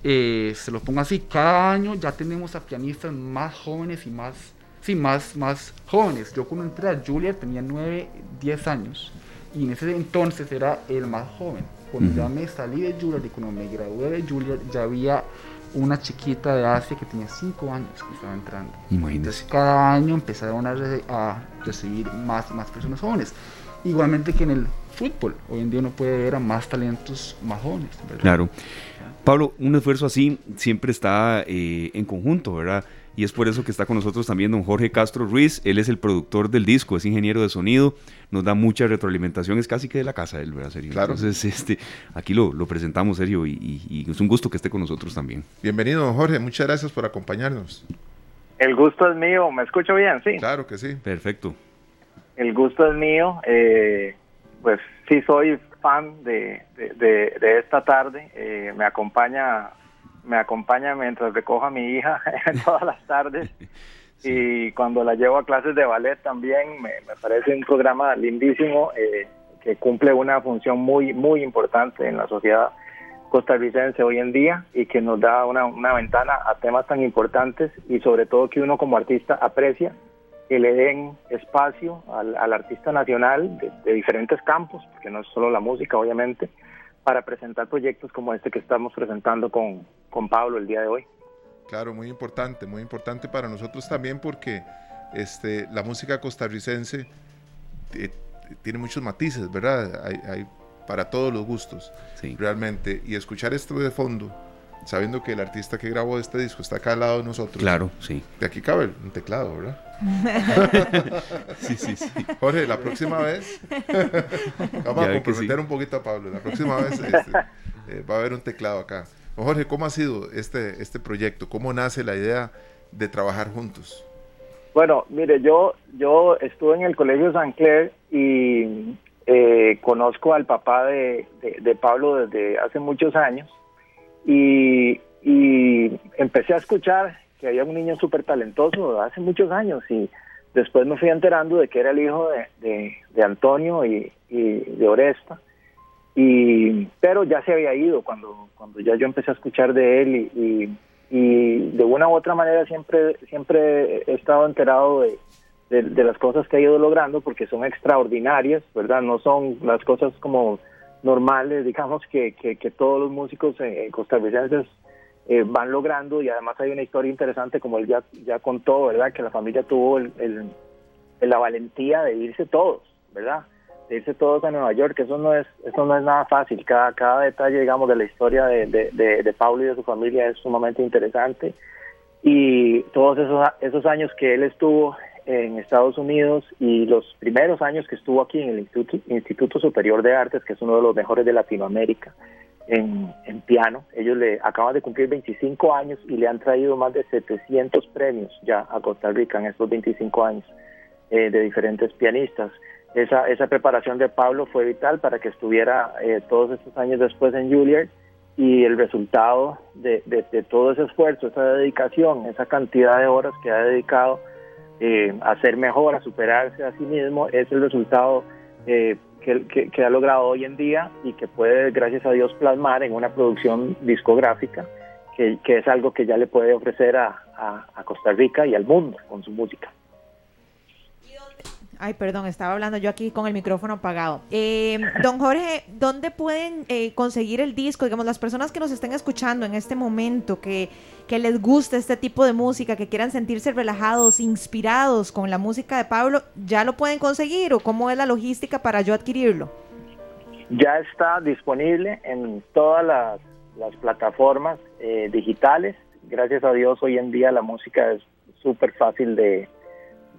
eh, se lo pongo así, cada año ya tenemos a pianistas más jóvenes y más, sí, más, más jóvenes. Yo cuando entré a Juilliard tenía 9, 10 años y en ese entonces era el más joven. Cuando ya
Ujú.
me salí de Juilliard y cuando me gradué de Juilliard ya había una chiquita de Asia que tenía 5 años que estaba entrando.
Imagínese.
Entonces cada año empezaron a, re- a recibir más, más personas jóvenes. Igualmente que en el fútbol, hoy en día uno puede ver a más talentos más jóvenes. ¿verdad?
Claro. Pablo, un esfuerzo así siempre está eh, en conjunto, ¿verdad? Y es por eso que está con nosotros también don Jorge Castro Ruiz. Él es el productor del disco, es ingeniero de sonido, nos da mucha retroalimentación, es casi que de la casa él, ¿verdad, Sergio?
Claro.
Entonces, este, aquí lo, lo presentamos, Sergio, y, y- y es un gusto que esté con nosotros también.
Bienvenido, don Jorge. Muchas gracias por acompañarnos.
El gusto es mío, ¿me escucho bien? Sí.
Claro que sí.
Perfecto.
El gusto es mío. eh, pues sí, soy fan de, de, de- de esta tarde. eh, me acompaña me acompaña mientras recojo a mi hija todas las tardes. Y cuando la llevo a clases de ballet también me, me parece un programa lindísimo eh, que cumple una función muy, muy importante en la sociedad costarricense hoy en día y que nos da una, una ventana a temas tan importantes y sobre todo que uno como artista aprecia que le den espacio al, al artista nacional de, de diferentes campos, porque no es solo la música, obviamente, para presentar proyectos como este que estamos presentando con, con Pablo el día de hoy.
Claro, muy importante, muy importante para nosotros también porque este, la música costarricense eh, tiene muchos matices, ¿verdad? Hay, hay para todos los gustos,
Sí.
realmente. Y escuchar esto de fondo, sabiendo que el artista que grabó este disco está acá al lado de nosotros.
Claro, sí.
De aquí cabe un teclado, ¿verdad?
Sí, sí, sí.
Jorge, la próxima vez vamos
Ya
a comprometer
sí.
un poquito a Pablo. La próxima vez este, eh, va a haber un teclado acá. Jorge, ¿cómo ha sido este, este proyecto? ¿Cómo nace la idea de trabajar juntos?
Bueno, mire, yo, yo estuve en el Colegio San Clair y eh, conozco al papá de, de- de Pablo desde hace muchos años y, y empecé a escuchar que había un niño súper talentoso hace muchos años y después me fui enterando de que era el hijo de, de- Antonio y, y de Oresta. Y, pero ya se había ido cuando, cuando ya yo empecé a escuchar de él y, y, y de una u otra manera siempre, siempre he estado enterado de, de, de las cosas que ha ido logrando porque son extraordinarias, ¿verdad? No son las cosas como normales, digamos, que, que, todos los músicos eh, costarricenses eh, van logrando y además hay una historia interesante como él ya, ya contó, ¿verdad? Que la familia tuvo el, el- la valentía de irse todos, ¿verdad? De irse todos a Nueva York, eso no es, eso no es nada fácil, cada, cada detalle, digamos, de la historia de, de, de, de y de su familia es sumamente interesante y todos esos, esos años que él estuvo en Estados Unidos y los primeros años que estuvo aquí en el Instituto, Instituto Superior de Artes, que es uno de los mejores de Latinoamérica en, en piano. Ellos le acaban de cumplir 25 años y le han traído más de 700 premios ya a Costa Rica en estos 25 años eh, de diferentes pianistas. Esa, esa preparación de Pablo fue vital para que estuviera eh, todos estos años después en Juilliard y el resultado de, de, de todo ese esfuerzo, esa dedicación, esa cantidad de horas que ha dedicado eh, a ser mejor, a superarse a sí mismo, es el resultado eh, que, ha logrado hoy en día y que puede, gracias a Dios, plasmar en una producción discográfica, que, es algo que ya le puede ofrecer a Costa Rica y al mundo con su música.
Ay, perdón, estaba hablando yo aquí con el micrófono apagado. Eh, don Jorge, ¿dónde pueden eh, conseguir el disco? Digamos, las personas que nos estén escuchando en este momento, que, que les guste este tipo de música, que quieran sentirse relajados, inspirados con la música de Pablo, ¿ya lo pueden conseguir o cómo es la logística para yo adquirirlo?
ya está disponible en todas las, plataformas eh, digitales. Gracias a Dios hoy en día la música es súper fácil de,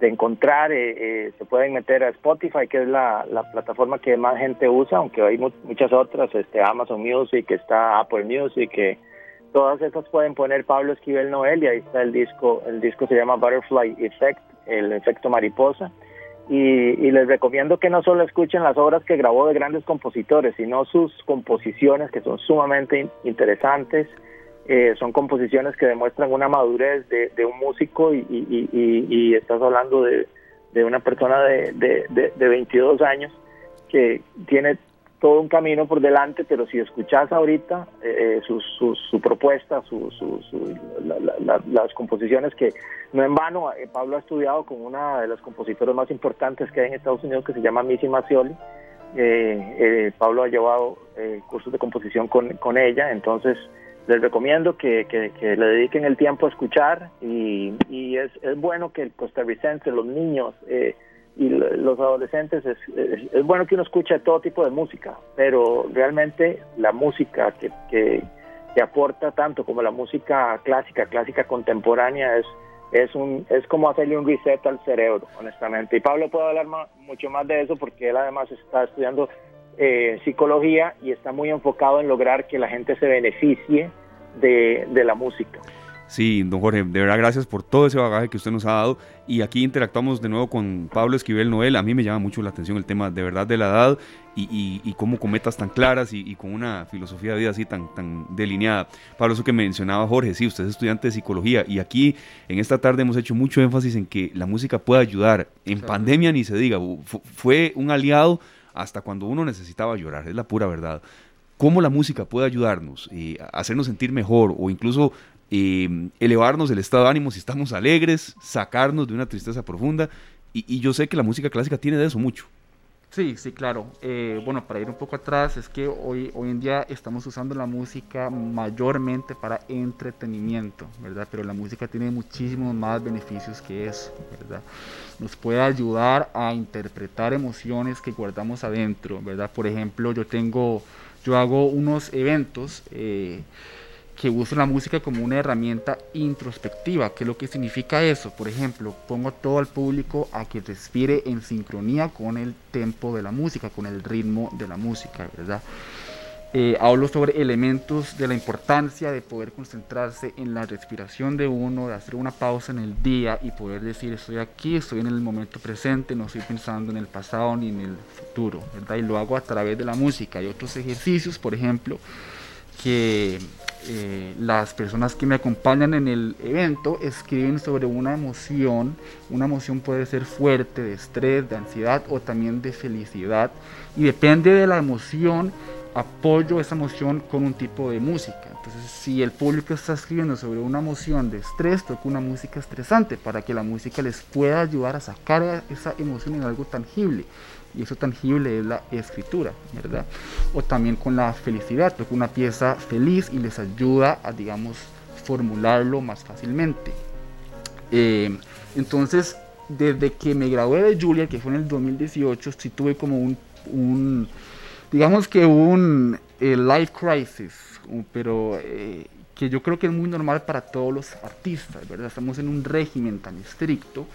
encontrar. Eh, se pueden meter a Spotify, que es la, plataforma que más gente usa, aunque hay muchas otras, este Amazon Music, está Apple Music, que todas esas pueden poner Pablo Esquivel Noel y ahí está el disco, el disco se llama Butterfly Effect, el efecto mariposa. Y, les recomiendo que no solo escuchen las obras que grabó de grandes compositores, sino sus composiciones que son sumamente interesantes. Eh, son composiciones que demuestran una madurez de, un músico y, estás hablando de, una persona de, de, de 22 años que tiene todo un camino por delante, pero si escuchas ahorita eh, su, su, propuesta, su, las composiciones que no en vano, eh, Pablo ha estudiado con una de las compositoras más importantes que hay en Estados Unidos que se llama Missy Macioli. Eh, Pablo ha llevado cursos de composición con, con, ella, entonces les recomiendo que, que, le dediquen el tiempo a escuchar y, y es, es, bueno que el costarricense, los niños, y los adolescentes es, es, bueno que uno escuche todo tipo de música, pero realmente la música que, que, aporta tanto como la música clásica, clásica contemporánea, es, es, un, es como hacerle un reset al cerebro, honestamente. Y Pablo puede hablar mucho más de eso porque él además está estudiando eh, psicología y está muy enfocado en lograr que la gente se beneficie de, de la música.
Sí, don Jorge, de verdad gracias por todo ese bagaje que usted nos ha dado. Y aquí interactuamos de nuevo con Pablo Esquivel Noel. A mí me llama mucho la atención el tema de verdad de la edad y, y, cómo cometas tan claras y, con una filosofía de vida así tan, tan delineada. Pablo, eso que mencionaba Jorge, sí, usted es estudiante de psicología y aquí en esta tarde hemos hecho mucho énfasis en que la música puede ayudar. En pandemia ni se diga, fue un aliado hasta cuando uno necesitaba llorar, es la pura verdad cómo la música puede ayudarnos y hacernos sentir mejor o incluso elevarnos el estado de ánimo si estamos alegres, sacarnos de una tristeza profunda. Y, yo sé que la música clásica tiene de eso mucho.
Sí, sí, claro. Eh, bueno, para ir un poco atrás, es que hoy, hoy en día estamos usando la música mayormente para entretenimiento, ¿verdad? Pero la música tiene muchísimos más beneficios que eso, ¿verdad? Nos puede ayudar a interpretar emociones que guardamos adentro, ¿verdad? Por ejemplo, yo tengo, yo hago unos eventos. Eh, que uso la música como una herramienta introspectiva. ¿Qué es lo que significa eso? Por ejemplo, pongo todo al público a que respire en sincronía con el tempo de la música, con el ritmo de la música, ¿verdad? Eh, hablo sobre elementos de la importancia de poder concentrarse en la respiración de uno, de hacer una pausa en el día y poder decir estoy aquí, estoy en el momento presente, no estoy pensando en el pasado ni en el futuro, ¿verdad? Y lo hago a través de la música. Hay otros ejercicios, por ejemplo, que eh, las personas que me acompañan en el evento escriben sobre una emoción. Una emoción puede ser fuerte, de estrés, de ansiedad o también de felicidad. Y depende de la emoción, apoyo esa emoción con un tipo de música. Entonces, si el público está escribiendo sobre una emoción de estrés, toca una música estresante para que la música les pueda ayudar a sacar esa emoción en algo tangible y eso tangible es la escritura, ¿verdad? O también con la felicidad, toca una pieza feliz y les ayuda a, digamos, formularlo más fácilmente. Eh, entonces, desde que me gradué de Julia, que fue en el 2018, sí tuve como un, digamos que un eh, life crisis, pero eh, que yo creo que es muy normal para todos los artistas, ¿verdad? Estamos en un régimen tan estricto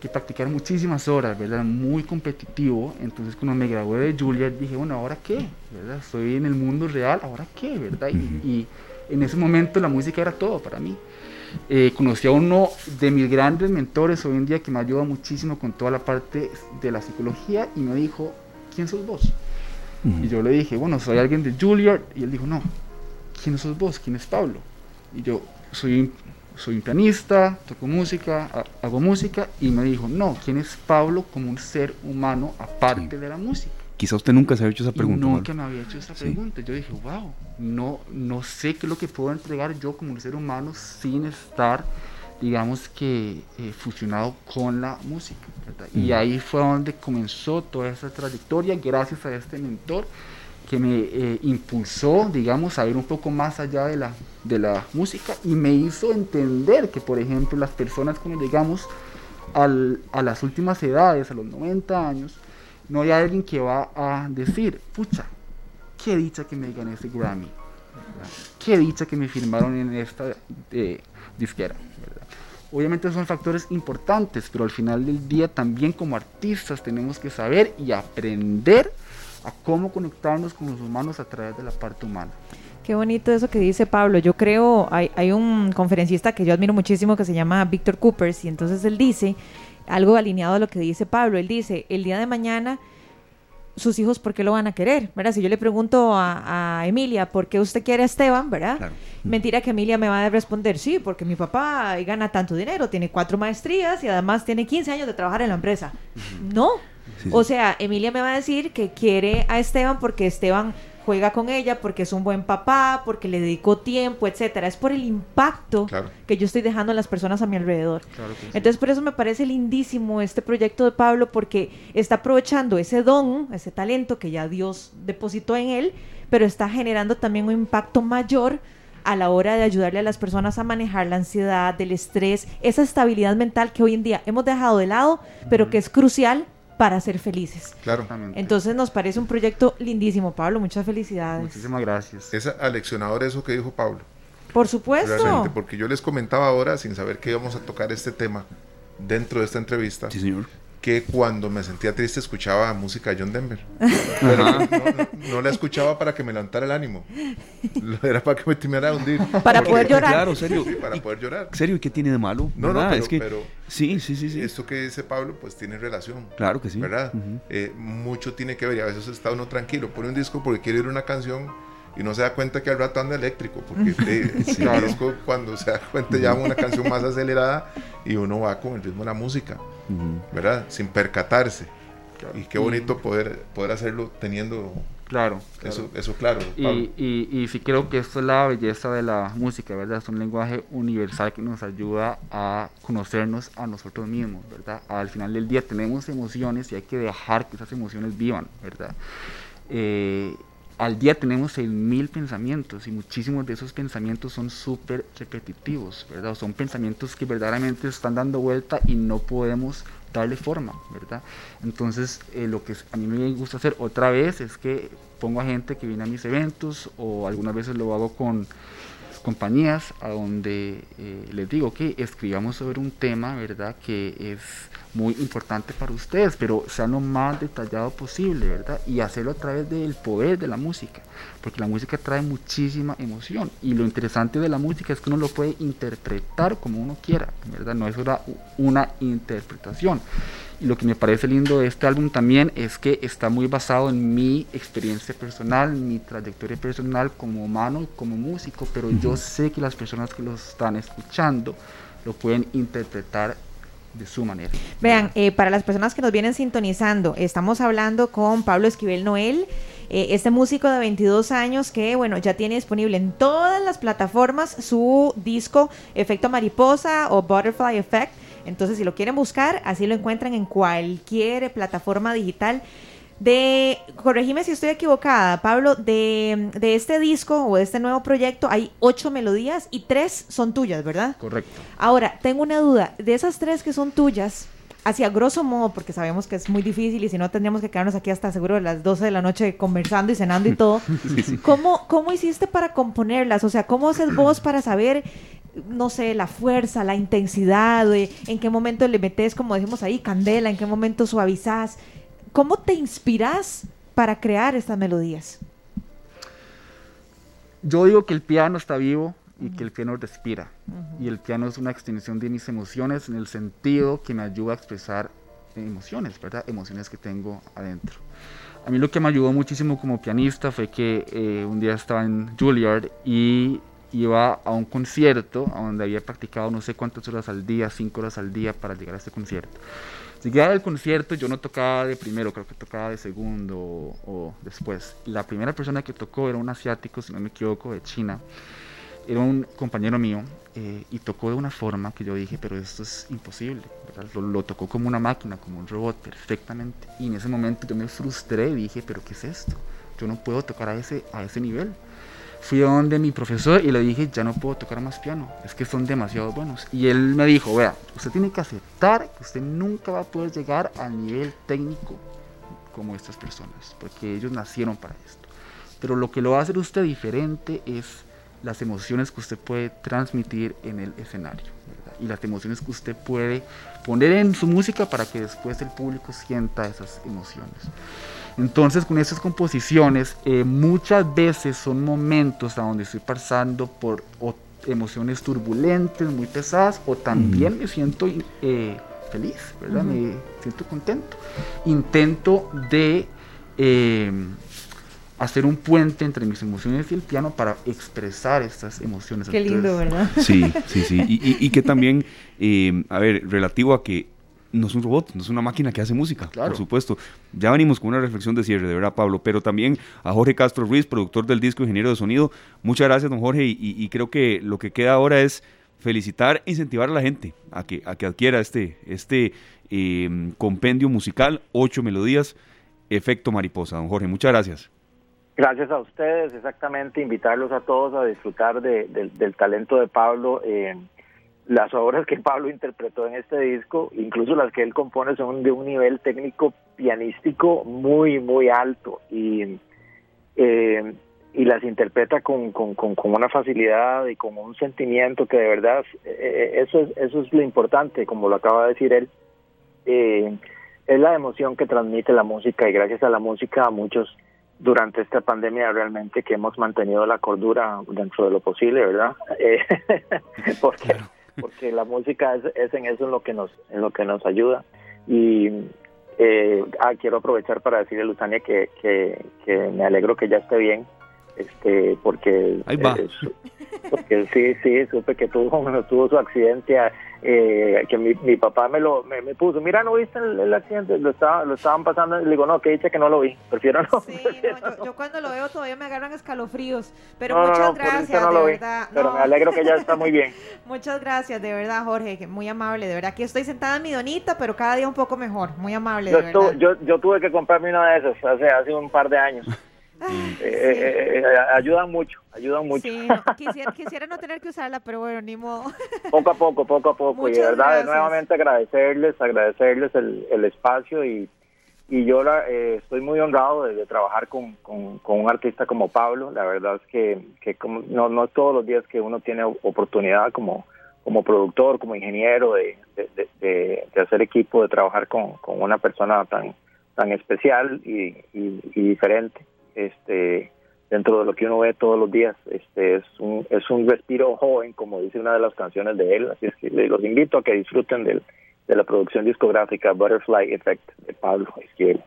que practicar muchísimas horas, ¿verdad? Muy competitivo. Entonces cuando me gradué de Juilliard dije, bueno, ¿ahora qué? ¿verdad? Estoy en el mundo real, ¿ahora qué? ¿verdad? y, en ese momento la música era todo para mí. Eh, conocí a uno de mis grandes mentores hoy en día que me ayuda muchísimo con toda la parte de la psicología y me dijo, ¿quién sos vos? Y yo le dije, bueno, soy alguien de Juilliard. Y él dijo, no, ¿quién sos vos? ¿Quién es Pablo? Y yo, soy soy un pianista, toco música, hago música, y me dijo, no, ¿quién es Pablo como un ser humano aparte de la música?
Quizá usted nunca se había hecho esa pregunta.
nunca me había hecho esa pregunta. Yo dije, wow, no, no sé qué es lo que puedo entregar yo como un ser humano sin estar, digamos que, eh, fusionado con la música. Y ahí fue donde comenzó toda esa trayectoria, gracias a este mentor que me eh, impulsó, digamos, a ir un poco más allá de la, de la música y me hizo entender que, por ejemplo, las personas cuando llegamos al, a las últimas edades, a los 90 años, no hay alguien que va a decir, pucha, qué dicha que me gané ese Grammy, qué dicha que me firmaron en esta eh, disquera. Obviamente son factores importantes, pero al final del día también como artistas tenemos que saber y aprender a cómo conectarnos con los humanos a través de la parte humana.
Qué bonito eso que dice Pablo. Yo creo, hay, hay un conferencista que yo admiro muchísimo que se llama Víctor Coopers y entonces él dice algo alineado a lo que dice Pablo. Él dice, el día de mañana sus hijos por qué lo van a querer, ¿verdad? Si yo le pregunto a, Emilia, ¿por qué usted quiere a Esteban, verdad? Mentira que Emilia me va a responder, sí, porque mi papá gana tanto dinero, tiene cuatro maestrías y además tiene 15 años de trabajar en la empresa. No. O sea, Emilia me va a decir que quiere a Esteban porque Esteban juega con ella porque es un buen papá, porque le dedicó tiempo, etcétera. Es por el impacto que yo estoy dejando en las personas a mi alrededor. Entonces, por eso me parece lindísimo este proyecto de Pablo, porque está aprovechando ese don, ese talento que ya Dios depositó en él, pero está generando también un impacto mayor a la hora de ayudarle a las personas a manejar la ansiedad, el estrés, esa estabilidad mental que hoy en día hemos dejado de lado, pero que es crucial para ser felices.
Claro.
Entonces nos parece un proyecto lindísimo, Pablo. Muchas felicidades.
Muchísimas gracias.
Es aleccionador eso que dijo Pablo.
Por supuesto.
Realmente, porque yo les comentaba ahora, sin saber que íbamos a tocar este tema dentro de esta entrevista.
Sí, señor
que cuando me sentía triste escuchaba música de John Denver. Pero no, la escuchaba para que me levantara el ánimo. Era para que me timiera a hundir.
Para poder llorar.
Claro, serio.
para poder llorar.
¿Serio? ¿Y qué tiene de malo?
No, no, pero,
es que,
pero,
sí, sí, sí, sí.
Esto que dice Pablo, pues tiene relación.
Claro que sí.
¿Verdad? Eh, mucho tiene que ver y a veces está uno tranquilo, pone un disco porque quiere oír una canción y no se da cuenta que al rato anda eléctrico, porque eh, el disco cuando se da cuenta llama una canción más acelerada y uno va con el ritmo de la música, ¿verdad? Sin percatarse. Y qué bonito poder, poder hacerlo teniendo
Claro,
Eso, eso claro.
Y, y, y, sí creo que esto es la belleza de la música, ¿verdad? Es un lenguaje universal que nos ayuda a conocernos a nosotros mismos, ¿verdad? Al final del día tenemos emociones y hay que dejar que esas emociones vivan, ¿verdad? Eh, al día tenemos mil pensamientos y muchísimos de esos pensamientos son súper repetitivos, ¿verdad? Son pensamientos que verdaderamente están dando vuelta y no podemos darle forma, ¿verdad? Entonces, eh, lo que a mí me gusta hacer otra vez es que pongo a gente que viene a mis eventos o algunas veces lo hago con compañías a donde eh, les digo que escribamos sobre un tema, ¿verdad? Que es muy importante para ustedes, pero sea lo más detallado posible, ¿verdad? Y hacerlo a través del poder de la música, porque la música trae muchísima emoción y lo interesante de la música es que uno lo puede interpretar como uno quiera, ¿verdad? No es una interpretación. Y lo que me parece lindo de este álbum también es que está muy basado en mi experiencia personal, mi trayectoria personal como humano y como músico, pero yo sé que las personas que lo están escuchando lo pueden interpretar de su manera.
Vean, eh, para las personas que nos vienen sintonizando, estamos hablando con Pablo Esquivel Noel, eh, este músico de 22 años que, bueno, ya tiene disponible en todas las plataformas su disco Efecto Mariposa o Butterfly Effect entonces, si lo quieren buscar, así lo encuentran en cualquier plataforma digital. De, corregime si estoy equivocada, Pablo, de, este disco o de este nuevo proyecto hay ocho melodías y tres son tuyas, ¿verdad?
Correcto.
Ahora, tengo una duda, de esas tres que son tuyas, hacia grosso modo, porque sabemos que es muy difícil y si no tendríamos que quedarnos aquí hasta seguro de las 12 de la noche conversando y cenando y todo. ¿Cómo, ¿Cómo hiciste para componerlas? O sea, ¿cómo haces vos para saber no sé, la fuerza, la intensidad, en qué momento le metes, como decimos ahí, candela, en qué momento suavizas. ¿Cómo te inspiras para crear estas melodías?
Yo digo que el piano está vivo y que el piano respira. Y el piano es una extensión de mis emociones en el sentido que me ayuda a expresar emociones, ¿verdad? Emociones que tengo adentro. A mí lo que me ayudó muchísimo como pianista fue que eh, un día estaba en Juilliard y iba a un concierto donde había practicado no sé cuántas horas al día, cinco horas al día para llegar a este concierto. Llegaba al concierto, yo no tocaba de primero, creo que tocaba de segundo o, después. La primera persona que tocó era un asiático, si no me equivoco, de China. Era un compañero mío eh, y tocó de una forma que yo dije, pero esto es imposible. Lo, lo, tocó como una máquina, como un robot, perfectamente. Y en ese momento yo me frustré y dije, pero ¿qué es esto? Yo no puedo tocar a ese, a ese nivel fui donde mi profesor y le dije, ya no puedo tocar más piano, es que son demasiado buenos. Y él me dijo, vea, usted tiene que aceptar que usted nunca va a poder llegar al nivel técnico como estas personas, porque ellos nacieron para esto. Pero lo que lo va a hacer usted diferente es las emociones que usted puede transmitir en el escenario y las emociones que usted puede poner en su música para que después el público sienta esas emociones. Entonces con estas composiciones eh, muchas veces son momentos a donde estoy pasando por emociones turbulentas, muy pesadas, o también me siento eh, feliz, ¿verdad? Me siento contento. Intento de eh, hacer un puente entre mis emociones y el piano para expresar estas emociones.
Qué lindo, ¿verdad?
Sí, sí, sí. Y, que también, eh, a ver, relativo a que no es un robot, no es una máquina que hace música, por supuesto. Ya venimos con una reflexión de cierre, de verdad, Pablo, pero también a Jorge Castro Ruiz, productor del disco, ingeniero de sonido. Muchas gracias, don Jorge, y, creo que lo que queda ahora es felicitar e incentivar a la gente a que, a que adquiera este, este eh, compendio musical, ocho melodías, efecto mariposa. Don Jorge, muchas gracias.
Gracias a ustedes, exactamente, invitarlos a todos a disfrutar del talento de Pablo. Eh, las obras que Pablo interpretó en este disco, incluso las que él compone, son de un nivel técnico pianístico muy, muy alto y, eh, y las interpreta con, con, con, una facilidad y con un sentimiento que de verdad, eh, eso, es, eso es lo importante, como lo acaba de decir él. es la emoción que transmite la música y gracias a la música muchos durante esta pandemia realmente que hemos mantenido la cordura dentro de lo posible, ¿verdad? Eh, porque porque la música es, es, en eso en lo que nos en lo que nos ayuda. Y eh, ah, quiero aprovechar para decirle a Luzania que, que, que me alegro que ya esté bien este porque
Ahí va.
porque sí sí supe que tuvo tuvo su accidente eh, que mi, mi, papá me lo me, puso, mira, ¿no viste el, accidente? Lo, estaba, lo estaban pasando, y le digo, no, que dice que no lo vi, prefiero no.
Sí, yo, cuando lo veo todavía me agarran escalofríos, pero muchas gracias,
de verdad. Pero me alegro que ya está muy bien.
muchas gracias, de verdad, Jorge, muy amable, de verdad. Aquí estoy sentada en mi donita, pero cada día un poco mejor, muy amable,
yo
de verdad.
Yo, yo tuve que comprarme una de esas hace, hace un par de años. Eh, eh, eh, ayudan mucho, ayudan mucho.
quisiera, no tener que usarla, pero bueno, ni modo.
Poco a poco, poco a poco. y de verdad, nuevamente agradecerles, agradecerles el, espacio y, y yo estoy muy honrado de, trabajar con, con, un artista como Pablo. La verdad es que, que como, no, no es todos los días que uno tiene oportunidad como, como productor, como ingeniero, de, de, hacer equipo, de trabajar con, con una persona tan, tan especial y, y diferente este dentro de lo que uno ve todos los días. Este es un, es un respiro joven, como dice una de las canciones de él, así es que los invito a que disfruten del, de la producción discográfica Butterfly Effect de Pablo Esquivel.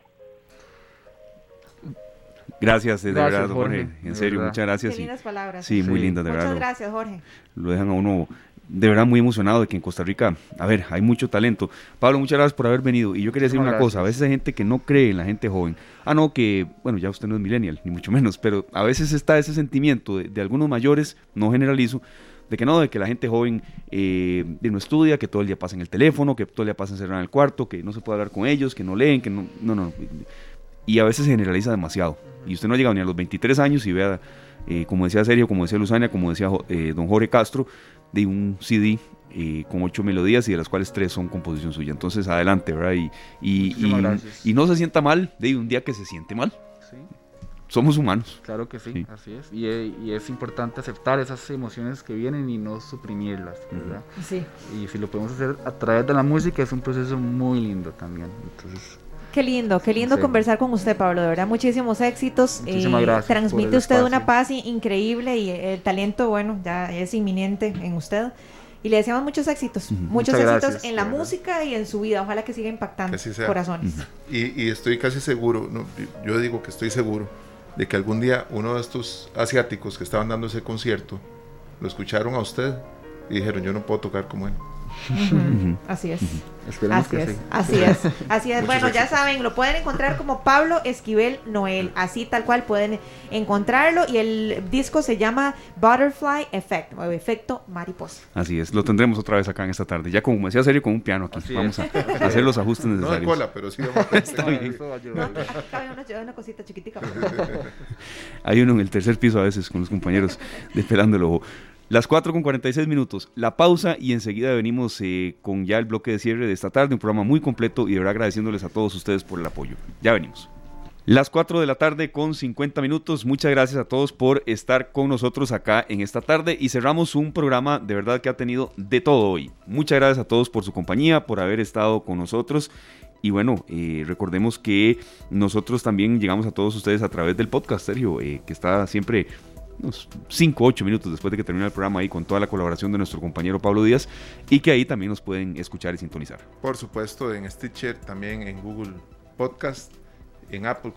Gracias, de verdad, Jorge. En serio, muchas gracias.
Qué lindas palabras.
Sí, muy lindas, de verdad.
Muchas gracias, Jorge.
Lo dejan a uno de verdad muy emocionado de que en Costa Rica, a ver, hay mucho talento. Pablo, muchas gracias por haber venido. Y yo quería decir una cosa, a veces hay gente que no cree en la gente joven. Ah, no, que, bueno, ya usted no es millennial, ni mucho menos, pero a veces está ese sentimiento de, algunos mayores, no generalizo, de que no, de que la gente joven eh, no estudia, que todo el día pasa en el teléfono, que todo el día pasa encerrado en el cuarto, que no se puede hablar con ellos, que no leen, que no, no, no. Y a veces se generaliza demasiado. Y usted no ha llegado ni a los 23 años y vea, eh, como decía Sergio, como decía Luzania, como decía eh, don Jorge Castro, de un CD eh, con ocho melodías y de las cuales tres son composición suya. Entonces, adelante, ¿verdad? Y, y, no se sienta mal de un día que se siente mal. Somos humanos.
Claro que sí, así es. Y, es importante aceptar esas emociones que vienen y no suprimirlas, ¿verdad?
Sí.
Y si lo podemos hacer a través de la música es un proceso muy lindo también. Entonces,
Qué lindo, qué lindo conversar con usted, Pablo. De verdad, muchísimos éxitos.
Muchísimas eh, gracias.
Transmite usted una paz increíble y el talento, bueno, ya es inminente en usted. Y le deseamos muchos éxitos, muchos éxitos en la música y en su vida. Ojalá que siga impactando corazones.
y, estoy casi seguro, yo digo que estoy seguro, de que algún día uno de estos asiáticos que estaban dando ese concierto lo escucharon a usted y dijeron: Yo no puedo tocar como él.
Así es. así es, Así es. Así es. bueno, ya saben, lo pueden encontrar como Pablo Esquivel Noel. Así tal cual pueden encontrarlo. Y el disco se llama Butterfly Effect o Efecto Mariposa.
Así es. Lo tendremos otra vez acá en esta tarde. Ya como me decía serio con un piano aquí. vamos a, hacer los ajustes necesarios.
No de cola, pero sí
Está bien.
No, una cosita chiquitica.
Hay uno en el tercer piso a veces con los compañeros despelando el ojo. Las 4 con 46 minutos, la pausa y enseguida venimos eh, con ya el bloque de cierre de esta tarde, un programa muy completo y de verdad agradeciéndoles a todos ustedes por el apoyo. Ya venimos. Las 4 de la tarde con 50 minutos. Muchas gracias a todos por estar con nosotros acá en esta tarde y cerramos un programa de verdad que ha tenido de todo hoy. Muchas gracias a todos por su compañía, por haber estado con nosotros. Y bueno, eh, recordemos que nosotros también llegamos a todos ustedes a través del podcast, Sergio, eh, que está siempre unos 5 8 minutos después de que termine el programa ahí con toda la colaboración de nuestro compañero Pablo Díaz y que ahí también nos pueden escuchar y sintonizar.
Por supuesto, en Stitcher, también en Google Podcast en Apple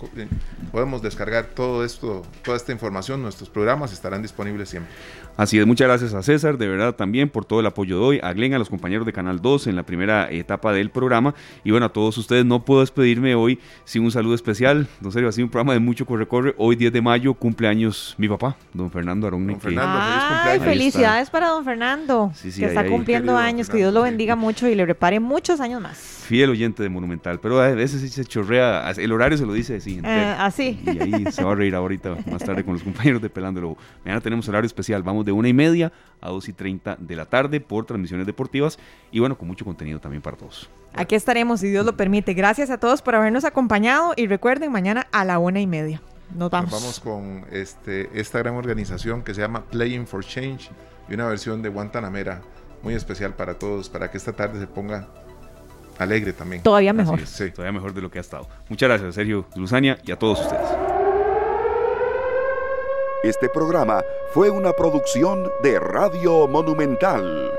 podemos descargar todo esto, toda esta información, nuestros programas estarán disponibles siempre.
Así es, muchas gracias a César, de verdad también por todo el apoyo de hoy, a Glenn, a los compañeros de Canal 2 en la primera etapa del programa y bueno, a todos ustedes no puedo despedirme hoy sin un saludo especial, don Sergio, ha sido un programa de mucho corre-corre, hoy 10 de mayo cumpleaños mi papá, don Fernando Arón.
Don Fernando, feliz cumpleaños. felicidades para don Fernando, que está cumpliendo años, que Dios lo bendiga mucho y le prepare muchos años más.
Fiel oyente de Monumental, pero a veces sí se chorrea, el horario se lo dice así.
Eh, así.
Y ahí se va a reír ahorita más tarde con los compañeros de Pelándolo. Mañana tenemos horario especial, vamos de una y media a dos y treinta de la tarde por transmisiones deportivas y bueno, con mucho contenido también para todos.
Aquí estaremos, si Dios lo permite. Gracias a todos por habernos acompañado y recuerden, mañana a la una y media. Nos vamos.
Nos vamos con este, esta gran organización que se llama Playing for Change y una versión de Guantanamera muy especial para todos, para que esta tarde se ponga alegre también.
Todavía mejor.
sí. Todavía mejor de lo que ha estado. Muchas gracias, Sergio Luzania, y a todos ustedes.
Este programa fue una producción de Radio Monumental.